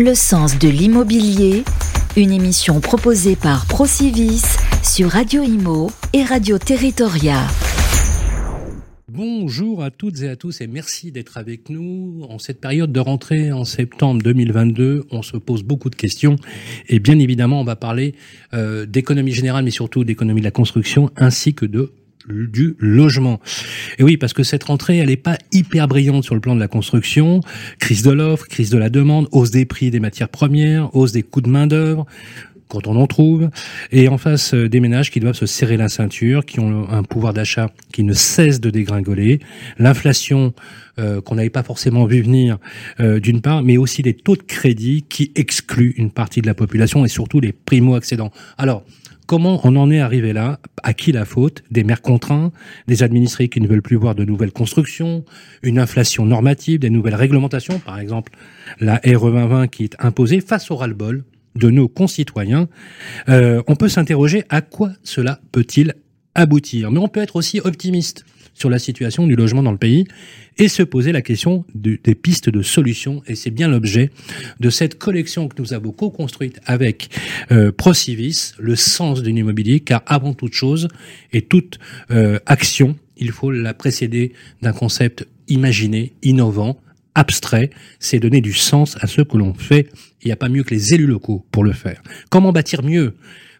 Le sens de l'immobilier, une émission proposée par Procivis sur Radio Imo et Radio Territoria. Bonjour à toutes et à tous et merci d'être avec nous. En cette période de rentrée en septembre 2022, on se pose beaucoup de questions et bien évidemment on va parler euh, d'économie générale mais surtout d'économie de la construction ainsi que de du logement. Et oui, parce que cette rentrée, elle n'est pas hyper brillante sur le plan de la construction. Crise de l'offre, crise de la demande, hausse des prix des matières premières, hausse des coûts de main d'œuvre quand on en trouve, et en face euh, des ménages qui doivent se serrer la ceinture, qui ont un pouvoir d'achat qui ne cesse de dégringoler, l'inflation euh, qu'on n'avait pas forcément vu venir euh, d'une part, mais aussi les taux de crédit qui excluent une partie de la population et surtout les primo-accédants. Alors, Comment on en est arrivé là? À qui la faute? Des maires contraints, des administrés qui ne veulent plus voir de nouvelles constructions, une inflation normative, des nouvelles réglementations, par exemple la RE 2020 qui est imposée face au ras-le-bol de nos concitoyens. Euh, on peut s'interroger à quoi cela peut-il aboutir? Mais on peut être aussi optimiste sur la situation du logement dans le pays et se poser la question des pistes de solutions. Et c'est bien l'objet de cette collection que nous avons co-construite avec euh, Procivis, le sens d'une immobilier, car avant toute chose et toute euh, action, il faut la précéder d'un concept imaginé, innovant, abstrait, c'est donner du sens à ce que l'on fait. Il n'y a pas mieux que les élus locaux pour le faire. Comment bâtir mieux?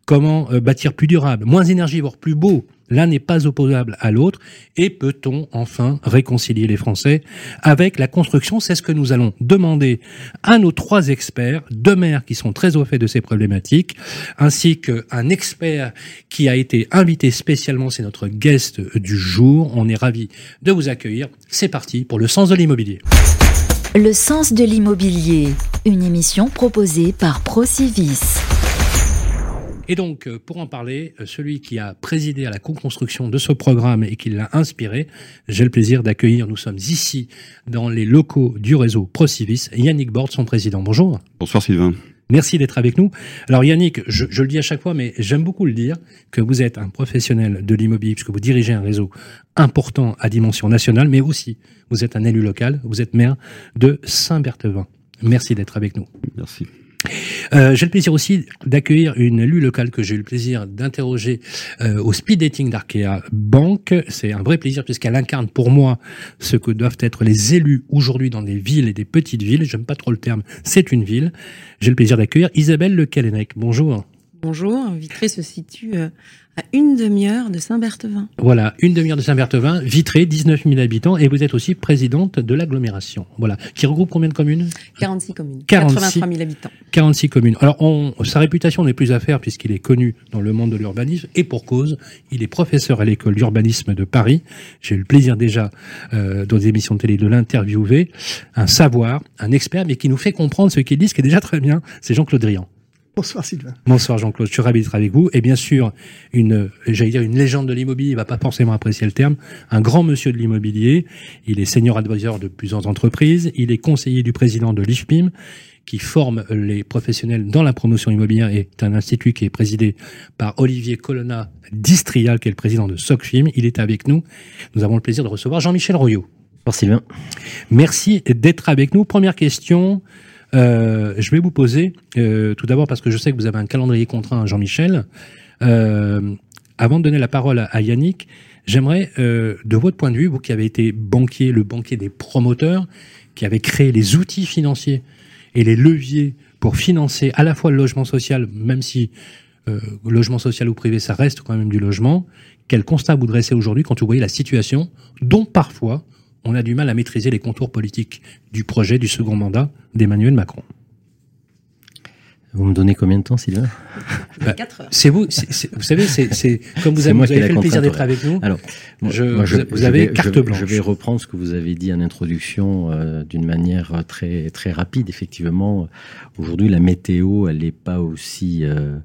Comment euh, bâtir plus durable, moins énergivore, plus beau L'un n'est pas opposable à l'autre. Et peut-on enfin réconcilier les Français avec la construction? C'est ce que nous allons demander à nos trois experts, deux maires qui sont très au fait de ces problématiques, ainsi qu'un expert qui a été invité spécialement, c'est notre guest du jour. On est ravi de vous accueillir. C'est parti pour le sens de l'immobilier. Le sens de l'immobilier, une émission proposée par Procivis. Et donc, euh, pour en parler, euh, celui qui a présidé à la co-construction de ce programme et qui l'a inspiré, j'ai le plaisir d'accueillir, nous sommes ici dans les locaux du réseau Procivis, Yannick Borde, son président. Bonjour. Bonsoir Sylvain. Merci d'être avec nous. Alors Yannick, je, je, le dis à chaque fois, mais j'aime beaucoup le dire, que vous êtes un professionnel de l'immobilier, puisque vous dirigez un réseau important à dimension nationale, mais aussi vous êtes un élu local, vous êtes maire de Saint-Berthevin. Merci d'être avec nous. Merci. Euh, j'ai le plaisir aussi d'accueillir une élue locale que j'ai eu le plaisir d'interroger euh, au speed dating d'Arkea Bank. C'est un vrai plaisir puisqu'elle incarne pour moi ce que doivent être les élus aujourd'hui dans des villes et des petites villes. J'aime pas trop le terme, c'est une ville. J'ai le plaisir d'accueillir Isabelle Le Calenec. Bonjour. Bonjour, Vitré se situe euh, à une demi-heure de Saint-Berthevin. Voilà, une demi-heure de Saint-Berthevin, Vitré, 19 000 habitants, et vous êtes aussi présidente de l'agglomération. Voilà, qui regroupe combien de communes? 46 communes, 46, 83 000 habitants. 46 communes. Alors, on, sa réputation n'est plus à faire puisqu'il est connu dans le monde de l'urbanisme, et pour cause, il est professeur à l'école d'urbanisme de Paris. J'ai eu le plaisir déjà, euh, dans des émissions de télé, de l'interviewer. Un savoir, un expert, mais qui nous fait comprendre ce qu'il dit, ce qui est déjà très bien, c'est Jean-Claude Drian. Bonsoir Sylvain. Bonsoir Jean-Claude, je suis ravi d'être avec vous. Et bien sûr, une, j'allais dire une légende de l'immobilier, il va pas forcément apprécier le terme, un grand monsieur de l'immobilier. Il est senior advisor de plusieurs entreprises. Il est conseiller du président de l'IFPIM, qui forme les professionnels dans la promotion immobilière et est un institut qui est présidé par Olivier Colonna d'Istrial, qui est le président de SOCFIM. Il est avec nous. Nous avons le plaisir de recevoir Jean-Michel Royot. Bonsoir Sylvain. Merci d'être avec nous. Première question. Euh, je vais vous poser, euh, tout d'abord parce que je sais que vous avez un calendrier contraint, Jean-Michel. Euh, avant de donner la parole à, Yannick, j'aimerais, euh, de votre point de vue, vous qui avez été banquier, le banquier des promoteurs, qui avez créé les outils financiers et les leviers pour financer à la fois le logement social, même si euh, logement social ou privé, ça reste quand même du logement, quel constat vous dressez aujourd'hui quand vous voyez la situation dont parfois on a du mal à maîtriser les contours politiques du projet du second mandat d'Emmanuel Macron. Vous me donnez combien de temps, Sylvain? Bah, C'est vous, vous savez, c'est comme vous avez, vous avez fait le plaisir d'être avec nous. Alors, je, moi, je, vous, avez vais, carte blanche. Je vais reprendre ce que vous avez dit en introduction euh, d'une manière très très rapide. Effectivement, aujourd'hui, la météo, elle n'est pas aussi euh,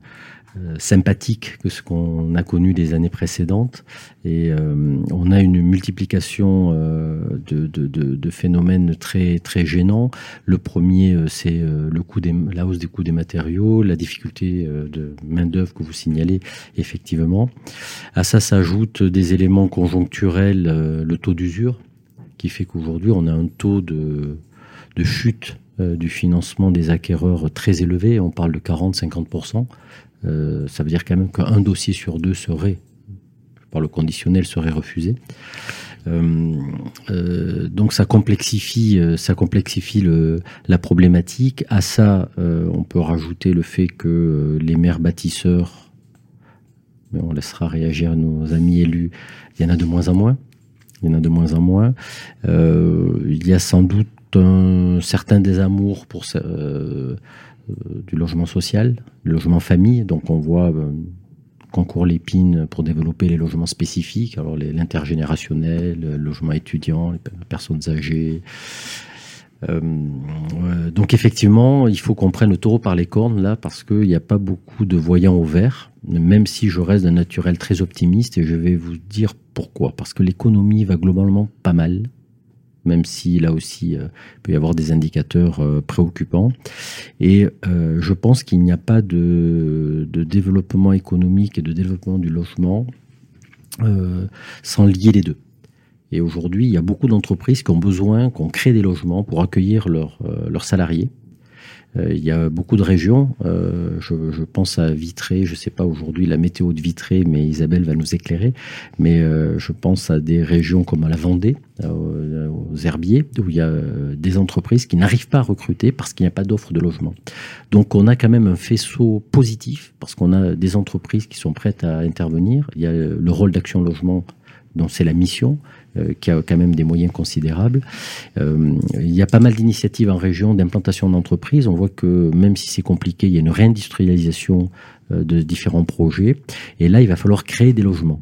sympathique que ce qu'on a connu des années précédentes. Et euh, on a une multiplication euh, de, phénomènes très, très gênants. Le premier, euh, c'est euh, le coût des, la hausse des coûts des matériaux, la difficulté de main-d'œuvre que vous signalez effectivement. À ça s'ajoutent des éléments conjoncturels, le taux d'usure, qui fait qu'aujourd'hui, on a un taux de chute du financement des acquéreurs très élevé, on parle de 40-50%. Ça veut dire quand même qu'un dossier sur deux serait, par le conditionnel, serait refusé. Euh, euh, donc ça complexifie, euh, ça complexifie le, la problématique. À ça, on peut rajouter le fait que les maires bâtisseurs, mais on laissera réagir nos amis élus, il y en a de moins en moins. Il y en a de moins en moins. il y a sans doute un certain désamour pour du logement social, du logement famille. Donc on voit concours Lépine pour développer les logements spécifiques, alors l'intergénérationnel, le logement étudiant, les personnes âgées. Euh, donc effectivement, il faut qu'on prenne le taureau par les cornes là, parce qu'il n'y a pas beaucoup de voyants au vert, même si je reste d'un naturel très optimiste, et je vais vous dire pourquoi. Parce que l'économie va globalement pas mal même si là aussi euh, peut y avoir des indicateurs euh, préoccupants. Et euh, je pense qu'il n'y a pas de, développement économique et de développement du logement sans lier les deux. Et aujourd'hui, il y a beaucoup d'entreprises qui ont besoin qu'on crée des logements pour accueillir leurs salariés. Euh, il y a beaucoup de régions. Euh, je, pense à Vitré. Je ne sais pas aujourd'hui la météo de Vitré, mais Isabelle va nous éclairer. Mais euh, je pense à des régions comme à la Vendée, aux herbiers, où il y a des entreprises qui n'arrivent pas à recruter parce qu'il n'y a pas d'offre de logement. Donc on a quand même un faisceau positif parce qu'on a des entreprises qui sont prêtes à intervenir. Il y a le rôle d'action logement dont c'est la mission. Euh, qui a quand même des moyens considérables. Euh, il y a pas mal d'initiatives en région d'implantation d'entreprises. On voit que même si c'est compliqué, il y a une réindustrialisation euh, de différents projets. Et là, il va falloir créer des logements.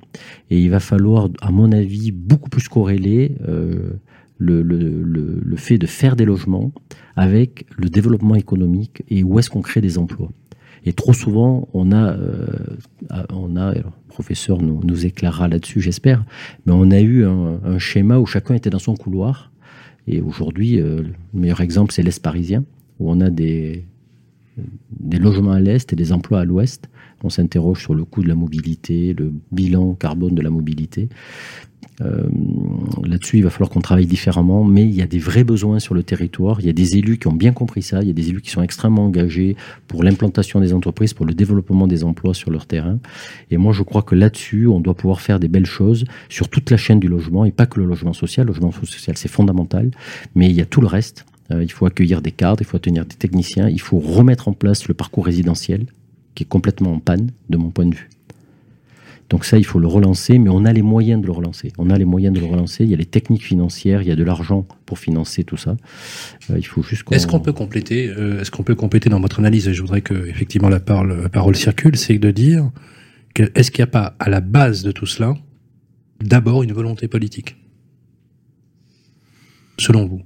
Et il va falloir, à mon avis, beaucoup plus corréler le, le, le, fait de faire des logements avec le développement économique et où est-ce qu'on crée des emplois. Et trop souvent, on a, on a professeur nous, nous éclairera là-dessus, j'espère. Mais on a eu un, schéma où chacun était dans son couloir. Et aujourd'hui, euh, le meilleur exemple, c'est l'Est parisien, où on a des, des logements à l'Est et des emplois à l'Ouest. On s'interroge sur le coût de la mobilité, le bilan carbone de la mobilité. Euh, là-dessus, il va falloir qu'on travaille différemment, mais il y a des vrais besoins sur le territoire. Il y a des élus qui ont bien compris ça. Il y a des élus qui sont extrêmement engagés pour l'implantation des entreprises, pour le développement des emplois sur leur terrain. Et moi, je crois que là-dessus, on doit pouvoir faire des belles choses sur toute la chaîne du logement et pas que le logement social. Le logement social, c'est fondamental, mais il y a tout le reste. Euh, il faut accueillir des cadres, il faut tenir des techniciens, il faut remettre en place le parcours résidentiel qui est complètement en panne de mon point de vue. Donc ça, il faut le relancer, mais on a les moyens de le relancer. On a les moyens de le relancer. Il y a les techniques financières, il y a de l'argent pour financer tout ça. Euh, il faut juste. Est-ce qu'on peut compléter euh, Est-ce qu'on peut compléter dans votre analyse? Et je voudrais que effectivement la parole, circule, c'est de dire est-ce qu'il n'y a pas à la base de tout cela d'abord une volonté politique, selon vous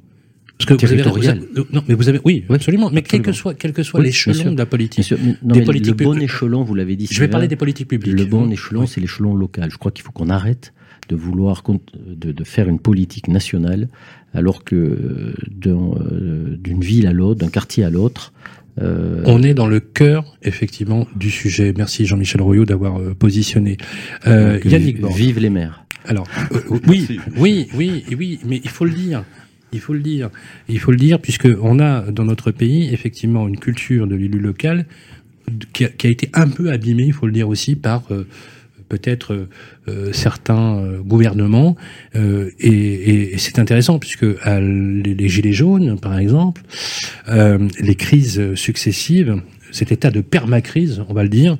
parce que territorial. Vous avez, non, mais vous avez, oui, absolument. Mais quel que soit, quel que soit l'échelon de la politique, des politiques le bon échelon, vous l'avez dit. Je vais parler des politiques publiques. Le bon échelon, c'est l'échelon local. Je crois qu'il faut qu'on arrête de vouloir de, de, faire une politique nationale, alors que euh, d'une ville à l'autre, d'un quartier à l'autre, euh... On est dans le cœur, effectivement, du sujet. Merci Jean-Michel Royot d'avoir euh, positionné. Euh, Yannick Vive les maires. Alors, euh, oui, oui, oui, oui, mais il faut le dire. Il faut le dire. Il faut le dire puisque on a dans notre pays effectivement une culture de l'élu local qui a, été un peu abîmée, il faut le dire aussi, par euh, peut-être euh, certains euh, gouvernements. et, c'est intéressant puisque les, gilets jaunes, par exemple, les crises successives, cet état de permacrise, on va le dire,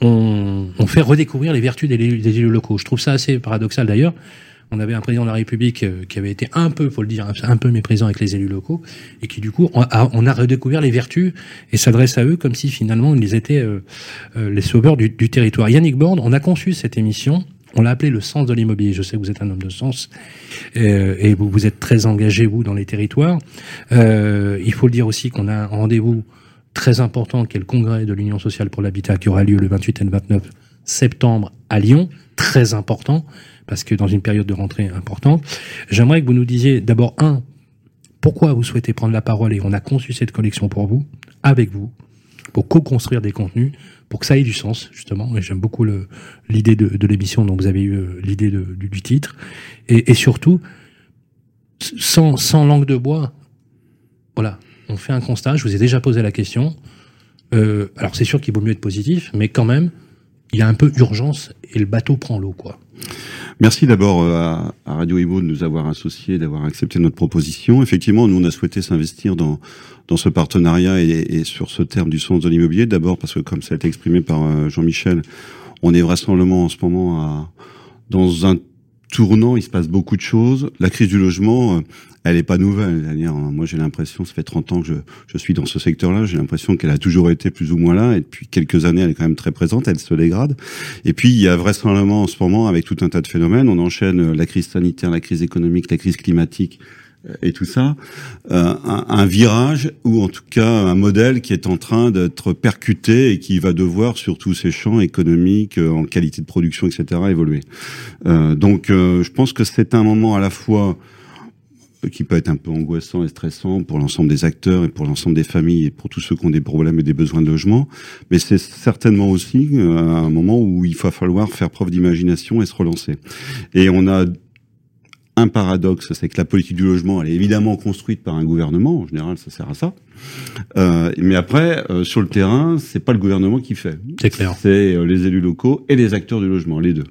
on, fait redécouvrir les vertus des élus locaux. Je trouve ça assez paradoxal d'ailleurs on avait un président de la République euh, qui avait été un peu, faut le dire, un peu méprisant avec les élus locaux, et qui du coup, on a, redécouvert les vertus et s'adresse à eux comme si finalement ils étaient euh, euh, les sauveurs du, territoire. Yannick Borde, on a conçu cette émission. On l'a appelé le sens de l'immobilier. Je sais que vous êtes un homme de sens et vous, vous êtes très engagé, vous, dans les territoires. il faut le dire aussi qu'on a un rendez-vous très important qui est le congrès de l'Union sociale pour l'habitat qui aura lieu le 28 et le 29 septembre à Lyon. Très important parce que dans une période de rentrée importante, j'aimerais que vous nous disiez d'abord, un, pourquoi vous souhaitez prendre la parole et on a conçu cette collection pour vous, avec vous, pour co-construire des contenus, pour que ça ait du sens, justement. Et j'aime beaucoup l'idée de, l'émission dont vous avez eu euh, l'idée du, titre. Et, et surtout, sans, sans langue de bois, voilà, on fait un constat. Je vous ai déjà posé la question. Euh, alors c'est sûr qu'il vaut mieux être positif, mais quand même, il y a un peu urgence et le bateau prend l'eau, quoi. Merci d'abord euh, à, Radio Evo de nous avoir associés, d'avoir accepté notre proposition. Effectivement, nous on a souhaité s'investir dans dans ce partenariat et, et, sur ce terme du sens de l'immobilier. D'abord parce que comme ça a été exprimé par euh, Jean-Michel, on est vraisemblablement en ce moment à, dans un tournant, il se passe beaucoup de choses. La crise du logement, euh, elle est pas nouvelle. -dire, moi, j'ai l'impression, ça fait 30 ans que je, je suis dans ce secteur-là, j'ai l'impression qu'elle a toujours été plus ou moins là, et depuis quelques années, elle est quand même très présente, elle se dégrade. Et puis, il y a vraisemblablement en ce moment, avec tout un tas de phénomènes, on enchaîne euh, la crise sanitaire, la crise économique, la crise climatique, et tout ça, euh, un, virage ou en tout cas un modèle qui est en train d'être percuté et qui va devoir sur tous ces champs économiques, euh, en qualité de production, etc., évoluer. Euh, donc je pense que c'est un moment à la fois qui peut être un peu angoissant et stressant pour l'ensemble des acteurs et pour l'ensemble des familles et pour tous ceux qui ont des problèmes et des besoins de logement, mais c'est certainement aussi un moment où il va falloir faire preuve d'imagination et se relancer. Et on a un paradoxe, c'est que la politique du logement, elle est évidemment construite par un gouvernement. En général, ça sert à ça. Euh, mais après, euh, sur le terrain, c'est pas le gouvernement qui fait. C'est clair. C'est euh, les élus locaux et les acteurs du logement, les deux.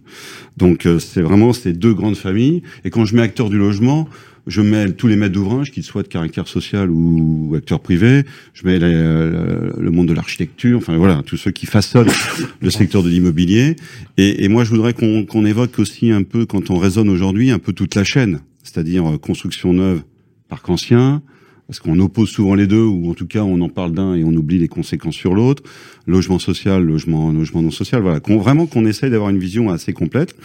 Donc, euh, c'est vraiment ces deux grandes familles. Et quand je mets acteurs du logement, je mets tous les maîtres d'ouvrage, qu'ils soient de caractère social ou acteurs privés, je mets le monde de l'architecture, enfin voilà, tous ceux qui façonnent le secteur de l'immobilier. Et, et, moi, je voudrais qu'on évoque aussi un peu, quand on raisonne aujourd'hui, un peu toute la chaîne, c'est-à-dire euh, construction neuve, parc ancien, parce qu'on oppose souvent les deux, ou en tout cas on en parle d'un et on oublie les conséquences sur l'autre. Logement social, logement, logement non social, voilà. vraiment qu'on essaye d'avoir une vision assez complète.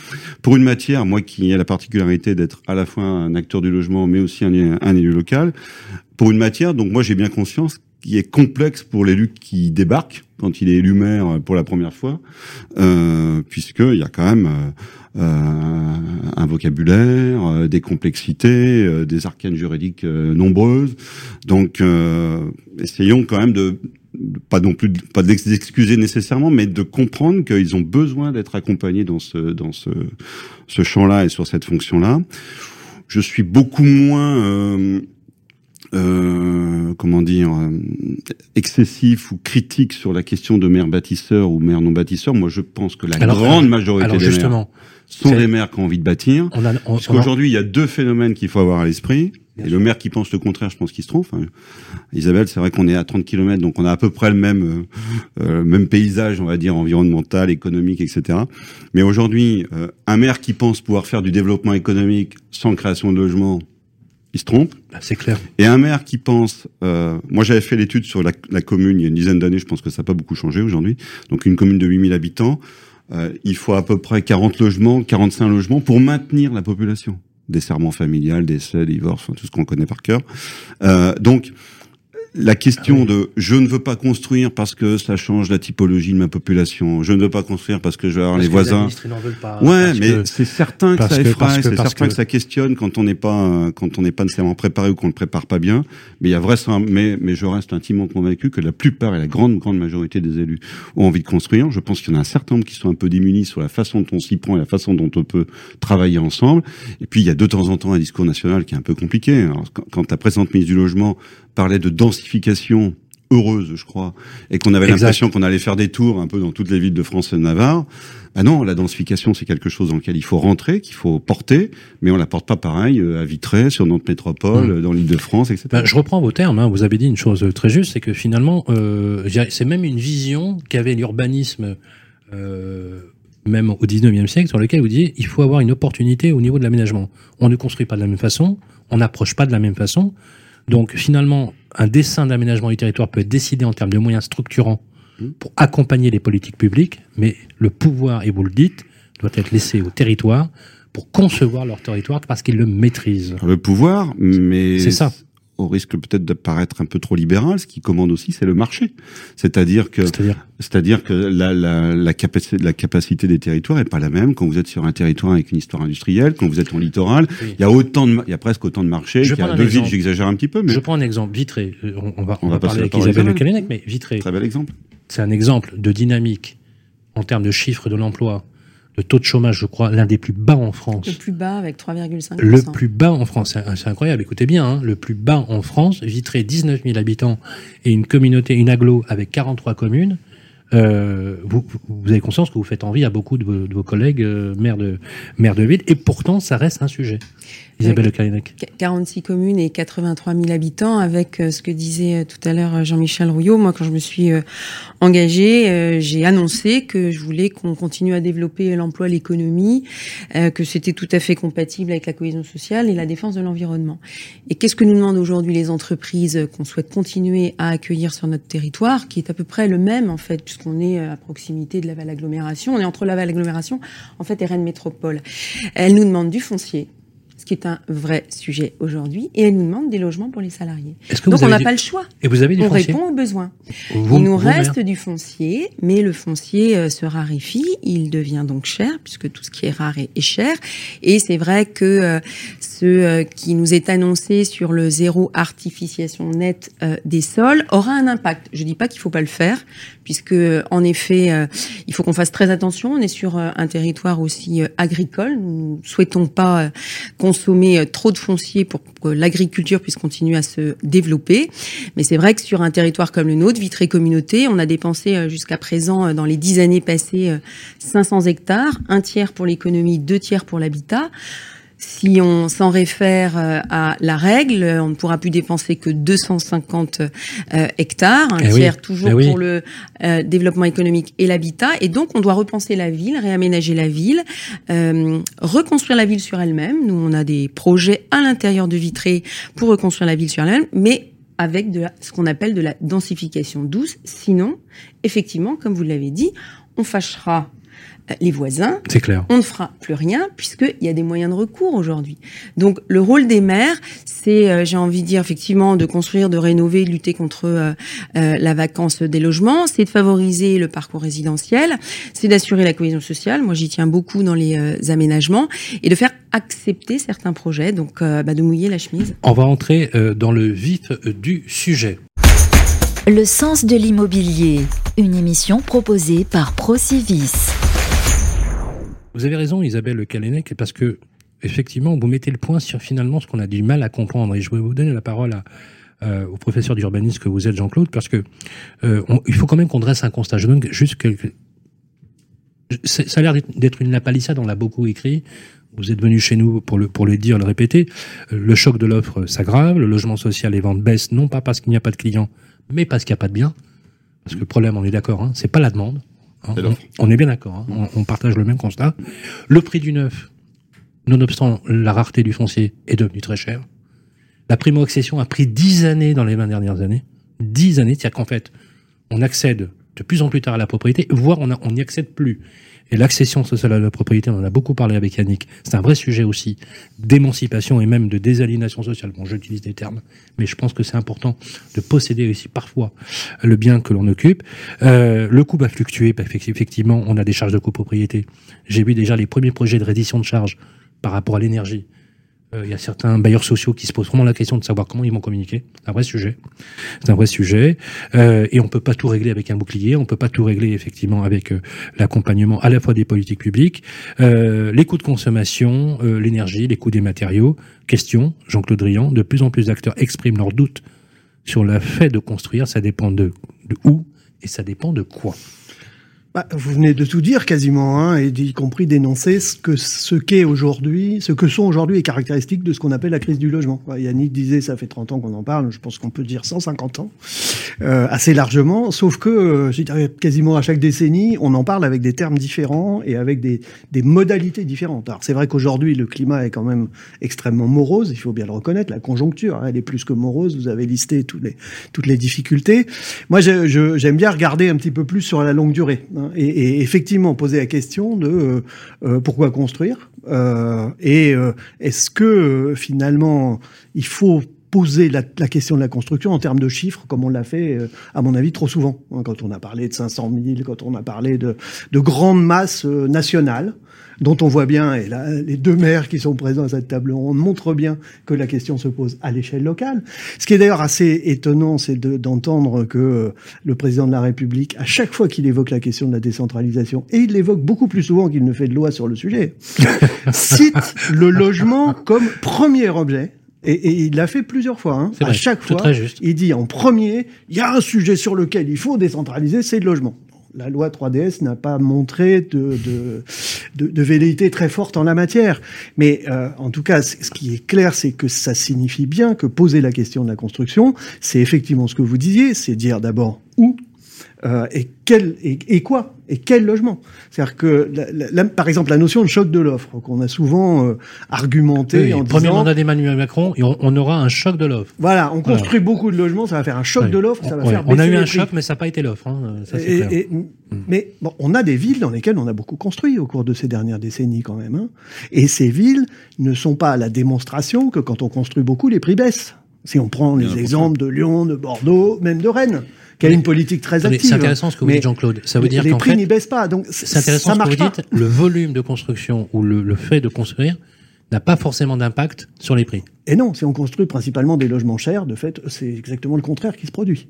Pour une matière, moi qui ai la particularité d'être à la fois un acteur du logement, mais aussi un, un élu local, pour une matière, donc moi j'ai bien conscience qui est complexe pour l'élu qui débarque quand il est élu maire pour la première fois, euh, puisqu'il y a quand même euh, euh, un vocabulaire, euh, des complexités, euh, des arcanes juridiques nombreuses. Donc, essayons quand même de pas non plus pas d'excuser nécessairement, mais de comprendre qu'ils ont besoin d'être accompagnés dans ce dans ce, ce champ-là et sur cette fonction-là. Je suis beaucoup moins euh, comment dire, excessif ou critique sur la question de maire bâtisseur ou maire non bâtisseur. Moi, je pense que la grande majorité des maires sont des maires qui ont envie de bâtir. On a, Parce qu'aujourd'hui, il y a deux phénomènes qu'il faut avoir à l'esprit. Et le maire qui pense le contraire, je pense qu'il se trompe. Isabelle, c'est vrai qu'on est à 30 km, donc on a à peu près le même euh, euh, même paysage, on va dire environnemental, économique, etc. Mais aujourd'hui, euh, un maire qui pense pouvoir faire du développement économique sans création de logement, il se trompe. Bah, c'est clair. Et un maire qui pense, euh, moi j'avais fait l'étude sur la, la, commune il y a une dizaine d'années, je pense que ça n'a pas beaucoup changé aujourd'hui. Donc une commune de 8000 habitants, euh, il faut à peu près 40 logements, 45 logements pour maintenir la population. Des serments familiales, décès, divorce, enfin, tout ce qu'on connaît par cœur. Euh, donc, la question ah de je ne veux pas construire parce que ça change la typologie de ma population, je ne veux pas construire parce que je vais avoir les voisins. pas, ouais, mais c'est certain que ça effraie, c'est certain que... ça questionne quand on n'est pas quand on n'est pas nécessairement préparé ou qu'on ne prépare pas bien. Mais il y a vrai, mais mais je reste intimement convaincu que la plupart et la grande grande majorité des élus ont envie de construire. Je pense qu'il y en a un certain nombre qui sont un peu démunis sur la façon dont on s'y prend et la façon dont on peut travailler ensemble. Et puis il y a de temps en temps un discours national qui est un peu compliqué. Alors, quand la présente ministre du logement parlait de densification heureuse, je crois, et qu'on avait l'impression qu'on allait faire des tours un peu dans toutes les villes de France et de Navarre. Ah non, la densification, c'est quelque chose dans lequel il faut rentrer, qu'il faut porter, mais on la porte pas pareil euh, à Vitré, sur notre métropole, mmh. dans l'île de France, etc. Ben, je reprends vos termes, hein. vous avez dit une chose très juste, c'est que finalement, euh, c'est même une vision qu'avait l'urbanisme euh, même au 19e siècle, sur lequel vous disiez il faut avoir une opportunité au niveau de l'aménagement. On ne construit pas de la même façon, on n'approche pas de la même façon. Donc finalement, un dessin d'aménagement du territoire peut être décidé en termes de moyens structurants mmh. pour accompagner les politiques publiques, mais le pouvoir, et vous le dites, doit être laissé au territoire pour concevoir leur territoire parce qu'ils le maîtrisent. Le pouvoir, mais c'est ça au risque peut-être de paraître un peu trop libéral, ce qui commande aussi, c'est le marché. C'est-à-dire que, c'est-à-dire que la, la, la, capacité, la capacité des territoires est pas la même quand vous êtes sur un territoire avec une histoire industrielle, quand vous êtes en littoral. Il y a autant de, il y a presque autant de marchés qu'il y a deux villes. J'exagère un petit peu, mais je prends un exemple. Vitré. Euh, on, va, on, va, parler avec Isabelle Le Calenec, mais Vitré. Très bel exemple. C'est un exemple de dynamique en termes de chiffres de l'emploi, le taux de chômage, je crois, l'un des plus bas en France. Le plus bas avec 3,5%. Le plus bas en France, c'est incroyable, écoutez bien, hein, le plus bas en France, Vitré 19 000 habitants et une communauté, une aglo avec 43 communes. Euh, vous, vous, avez conscience que vous faites envie à beaucoup de vos, de vos collègues euh, maires de maires de ville, et pourtant ça reste un sujet. Isabelle Le Carinec. 46 communes et 83 000 habitants, avec euh, ce que disait euh, tout à l'heure euh, Jean-Michel Rouillot. Moi, quand je me suis engagée, j'ai annoncé que je voulais qu'on continue à développer l'emploi, l'économie, que c'était tout à fait compatible avec la cohésion sociale et la défense de l'environnement. Et qu'est-ce que nous demandent aujourd'hui les entreprises qu'on souhaite continuer à accueillir sur notre territoire, qui est à peu près le même en fait, puisqu'on est à proximité de la Val Agglomération, on est entre la Val Agglomération en fait et Rennes Métropole. Elles nous demandent du foncier, ce qui est un vrai sujet aujourd'hui, et elle nous demande des logements pour les salariés. Donc on n'a pas le choix. Et vous avez du on foncier répond aux besoins. Vous- il nous reste du foncier, mais le foncier euh, se raréfie, il devient donc cher, puisque tout ce qui est rare est, cher. Et c'est vrai que euh, ce euh, qui nous est annoncé sur le zéro artificiation nette euh, des sols aura un impact. Je dis pas qu'il faut pas le faire, puisque en effet, il faut qu'on fasse très attention. On est sur un territoire aussi agricole. Nous ne souhaitons pas euh, consommer euh, trop de foncier pour que l'agriculture puisse continuer à se développer. Mais c'est vrai que sur un territoire comme le nôtre, Vitré Communauté, on a dépensé euh, jusqu'à présent, euh, dans les dix années passées, euh, 500 hectares, un tiers pour l'économie, deux tiers pour l'habitat. Si on s'en réfère euh, à la règle, on ne pourra plus dépenser que 250 euh, hectares, un Eh oui, tiers toujours eh oui. pour le euh, développement économique et l'habitat. Et donc, on doit repenser la ville, réaménager la ville, euh, reconstruire la ville sur elle-même. Nous, on a des projets à l'intérieur de Vitré pour reconstruire la ville sur elle-même, mais avec de la- ce qu'on appelle de la densification douce. Sinon, effectivement, comme vous l'avez dit, on fâchera les voisins, C'est clair. on ne fera plus rien puisqu'il y a des moyens de recours aujourd'hui. Donc le rôle des maires, c'est, euh, j'ai envie de dire effectivement, de construire, de rénover, de lutter contre euh, euh, la vacance des logements, c'est de favoriser le parcours résidentiel, c'est d'assurer la cohésion sociale, moi j'y tiens beaucoup dans les euh, aménagements, et de faire accepter certains projets, donc euh, bah, de mouiller la chemise. On va entrer euh, dans le vif du sujet. Le sens de l'immobilier, une émission proposée par Procivis. Vous avez raison, Isabelle Le Calenec, parce que effectivement, vous mettez le point sur finalement ce qu'on a du mal à comprendre. Et je vais vous donner la parole à, euh, au professeur d'urbanisme que vous êtes, Jean-Claude, parce que euh, il faut quand même qu'on dresse un constat. Je donne juste quelques. Ça a l'air d'être une lapalissade, on l'a beaucoup écrit. Vous êtes venu chez nous pour le, pour le dire, le répéter. Euh, Le choc de l'offre s'aggrave, le logement social, les ventes baissent, non pas parce qu'il n'y a pas de clients, mais parce qu'il n'y a pas de biens. Parce que le problème, on est d'accord, hein, c'est pas la demande. Hein. On, l'offre. on est bien d'accord, hein, on, on partage le même constat. Le prix du neuf, nonobstant la rareté du foncier, est devenu très cher. La primo-accession a pris 10 années dans les 20 dernières années. 10 années, c'est-à-dire qu'en fait, on accède de plus en plus tard à la propriété, voire on a- on n'y accède plus. Et l'accession sociale à la propriété, on en a beaucoup parlé avec Yannick, c'est un vrai sujet aussi d'émancipation et même de désaliénation sociale. Bon, j'utilise des termes, mais je pense que c'est important de posséder aussi parfois le bien que l'on occupe. Euh, le coût va fluctuer, parce qu'effectivement, on a des charges de copropriété. J'ai vu déjà les premiers projets de reddition de charges par rapport à l'énergie. Euh, Il y a certains bailleurs sociaux qui se posent vraiment la question de savoir comment ils vont communiquer. C'est un vrai sujet. C'est un vrai sujet. Euh, et on peut pas tout régler avec un bouclier. On peut pas tout régler effectivement avec euh, l'accompagnement à la fois des politiques publiques, euh, les coûts de consommation, euh, l'énergie, les coûts des matériaux. Question, Jean-Claude Drian, de plus en plus d'acteurs expriment leurs doutes sur le fait de construire. Ça dépend de, de où et ça dépend de quoi. Bah, vous venez de tout dire quasiment, hein, et y compris d'énoncer ce que ce qu'est aujourd'hui, ce que sont aujourd'hui les caractéristiques de ce qu'on appelle la crise du logement. Quoi. Yannick disait, ça fait 30 ans qu'on en parle, je pense qu'on peut dire 150 ans, euh, assez largement, sauf que euh, quasiment à chaque décennie, on en parle avec des termes différents et avec des, des modalités différentes. Alors c'est vrai qu'aujourd'hui, le climat est quand même extrêmement morose, il faut bien le reconnaître, la conjoncture, hein, elle est plus que morose, vous avez listé toutes les, toutes les difficultés. Moi, j'aime bien regarder un petit peu plus sur la longue durée et, effectivement poser la question de euh, euh, pourquoi construire euh, et est-ce que finalement il faut poser la, la, question de la construction en termes de chiffres, comme on l'a fait, euh, à mon avis, trop souvent. Hein, quand on a parlé de 500 000, quand on a parlé de, de grandes masses euh, nationales, dont on voit bien, et là, les deux maires qui sont présents à cette table ronde montrent bien que la question se pose à l'échelle locale. Ce qui est d'ailleurs assez étonnant, c'est d'entendre que euh, le président de la République, à chaque fois qu'il évoque la question de la décentralisation, et il l'évoque beaucoup plus souvent qu'il ne fait de loi sur le sujet, cite le logement comme premier objet et, et, il l'a fait plusieurs fois. Hein. À chaque fois, il dit en premier, il y a un sujet sur lequel il faut décentraliser, c'est le logement. La loi 3DS n'a pas montré de, de, de, de, velléité très forte en la matière. Mais euh, en tout cas, ce qui est clair, c'est que ça signifie bien que poser la question de la construction, c'est effectivement ce que vous disiez, c'est dire d'abord où euh, et, quel, et, et, quoi? Et quel logement? C'est-à-dire que, la, la, par exemple, la notion de choc de l'offre, qu'on a souvent euh, argumenté oui, en Premier disant, mandat d'Emmanuel Macron, et on, on, aura un choc de l'offre. Voilà, on construit voilà. beaucoup de logements, ça va faire un choc oui. de l'offre, ça va oui. faire On a eu un prix. choc, mais ça n'a pas été l'offre. Hein, ça, et, mm. Mais bon, on a des villes dans lesquelles on a beaucoup construit au cours de ces dernières décennies quand même. Hein. Et ces villes ne sont pas à la démonstration que quand on construit beaucoup, les prix baissent. Si on prend les exemples de Lyon, de Bordeaux, même de Rennes qui a une politique très active. C'est intéressant ce que vous dites, Jean-Claude. Ça veut dire les prix n'y baissent pas. Donc c'est intéressant ça ce marche que vous dites. Le volume de construction ou le, le fait de construire n'a pas forcément d'impact sur les prix. Et non, si on construit principalement des logements chers, de fait, c'est exactement le contraire qui se produit.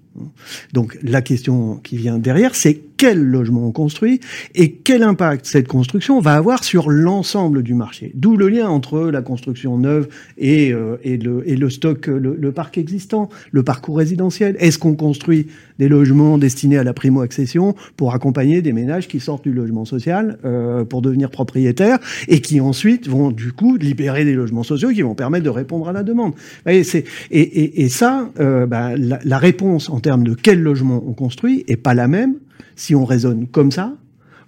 Donc la question qui vient derrière, c'est quel logement on construit et quel impact cette construction va avoir sur l'ensemble du marché. D'où le lien entre la construction neuve et, euh, le, stock, le, parc existant, le parcours résidentiel. Est-ce qu'on construit des logements destinés à la primo-accession pour accompagner des ménages qui sortent du logement social euh, pour devenir propriétaires et qui ensuite vont du coup libérer des logements sociaux qui vont permettre de répondre à la demande. Et, et, et, et ça, euh, bah, la, la, réponse en termes de quel logement on construit est pas la même si on raisonne comme ça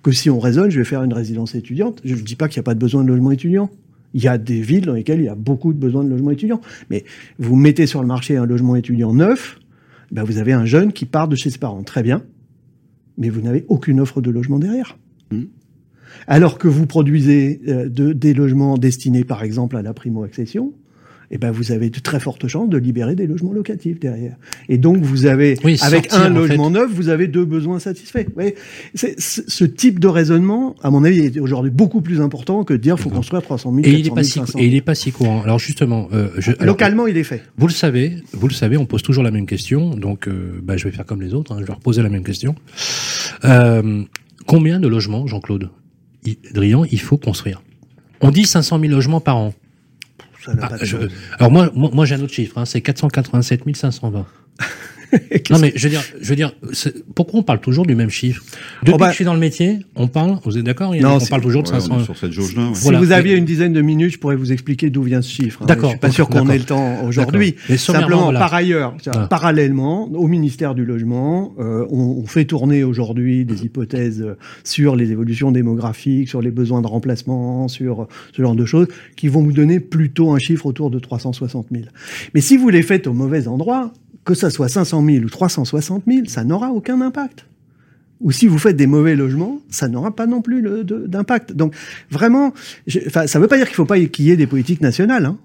que si on raisonne, je vais faire une résidence étudiante. Je ne dis pas qu'il n'y a pas de besoin de logement étudiant. Il y a des villes dans lesquelles il y a beaucoup de besoins de logement étudiant. Mais vous mettez sur le marché un logement étudiant neuf, ben vous avez un jeune qui part de chez ses parents. Très bien. Mais vous n'avez aucune offre de logement derrière. Mmh. Alors que vous produisez euh, de, des logements destinés, par exemple, à la primo-accession, eh ben vous avez de très fortes chances de libérer des logements locatifs derrière. Et donc vous avez, oui, avec sortir, un logement fait. neuf, vous avez deux besoins satisfaits. Vous c'est, ce type de raisonnement, à mon avis, est aujourd'hui beaucoup plus important que de dire faut construire 300 000, et 400 il est pas 000, si, Et il n'est pas si courant. Alors justement, euh, je, alors, localement, il est fait. Vous le savez, vous le savez, on pose toujours la même question. Donc, euh, bah, je vais faire comme les autres. Hein, je vais reposer la même question. Euh, combien de logements, Jean-Claude Drian, il faut construire? On dit 500 000 logements par an. Ah, je, alors moi, moi, moi j'ai un autre chiffre, hein, c'est 487 520. non mais je veux dire, je veux dire, pourquoi on parle toujours du même chiffre? Depuis oh bah, que je suis dans le métier, on parle. Vous êtes d'accord? On parle toujours de ouais, 500. Sur cette jauge-là. Ouais. Si voilà. vous aviez une dizaine de minutes, je pourrais vous expliquer d'où vient ce chiffre. Hein. D'accord. Je suis pas sûr qu'on ait le temps aujourd'hui. Simplement, voilà. par ailleurs, ah. parallèlement, au ministère du logement, euh, on, on, fait tourner aujourd'hui des hypothèses sur les évolutions démographiques, sur les besoins de remplacement, sur ce genre de choses, qui vont vous donner plutôt un chiffre autour de 360 000. Mais si vous les faites au mauvais endroit, que ça soit 500 000 ou 360 000, ça n'aura aucun impact. Ou si vous faites des mauvais logements, ça n'aura pas non plus d'impact. Donc vraiment, ça ne veut pas dire qu'il ne faut pas qu'il y ait des politiques nationales. Hein.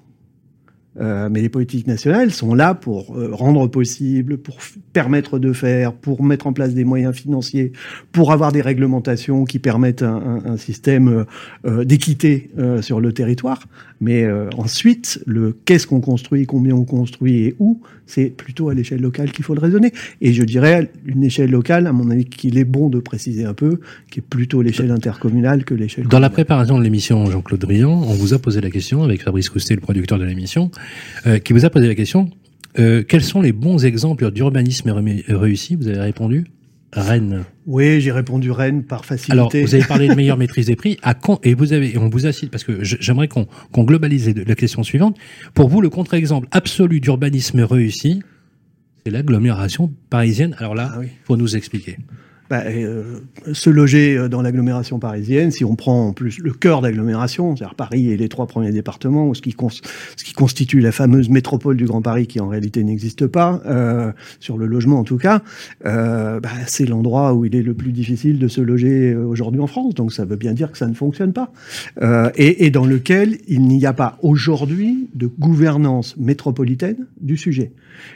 Euh, mais les politiques nationales sont là pour euh, rendre possible, pour permettre de faire, pour mettre en place des moyens financiers, pour avoir des réglementations qui permettent un, un, un système euh, d'équité sur le territoire. Mais ensuite, le qu'est-ce qu'on construit, combien on construit et où, c'est plutôt à l'échelle locale qu'il faut le raisonner. Et je dirais une échelle locale, à mon avis, qu'il est bon de préciser un peu, qui est plutôt l'échelle intercommunale que l'échelle. Dans la préparation de l'émission, Jean-Claude Drian, on vous a posé la question avec Fabrice Coustet, le producteur de l'émission euh, qui vous a posé la question euh, quels sont les bons exemples d'urbanisme réussi? Vous avez répondu Rennes. Oui, j'ai répondu Rennes par facilité. Alors, vous avez parlé de meilleure maîtrise des prix. À quand et vous avez, on vous a cité parce que j'aimerais qu'on qu globalise la question suivante. Pour vous, le contre-exemple absolu d'urbanisme réussi, c'est l'agglomération parisienne. Alors là, il ah oui. faut nous expliquer. Bah, euh, se loger euh, dans l'agglomération parisienne, si on prend en plus le cœur d'agglomération, c'est-à-dire Paris et les trois premiers départements, ce qui, ce qui constitue la fameuse métropole du Grand Paris qui en réalité n'existe pas, euh, sur le logement en tout cas, euh, bah, c'est l'endroit où il est le plus difficile de se loger euh, aujourd'hui en France. Donc ça veut bien dire que ça ne fonctionne pas. Et, et dans lequel il n'y a pas aujourd'hui de gouvernance métropolitaine du sujet.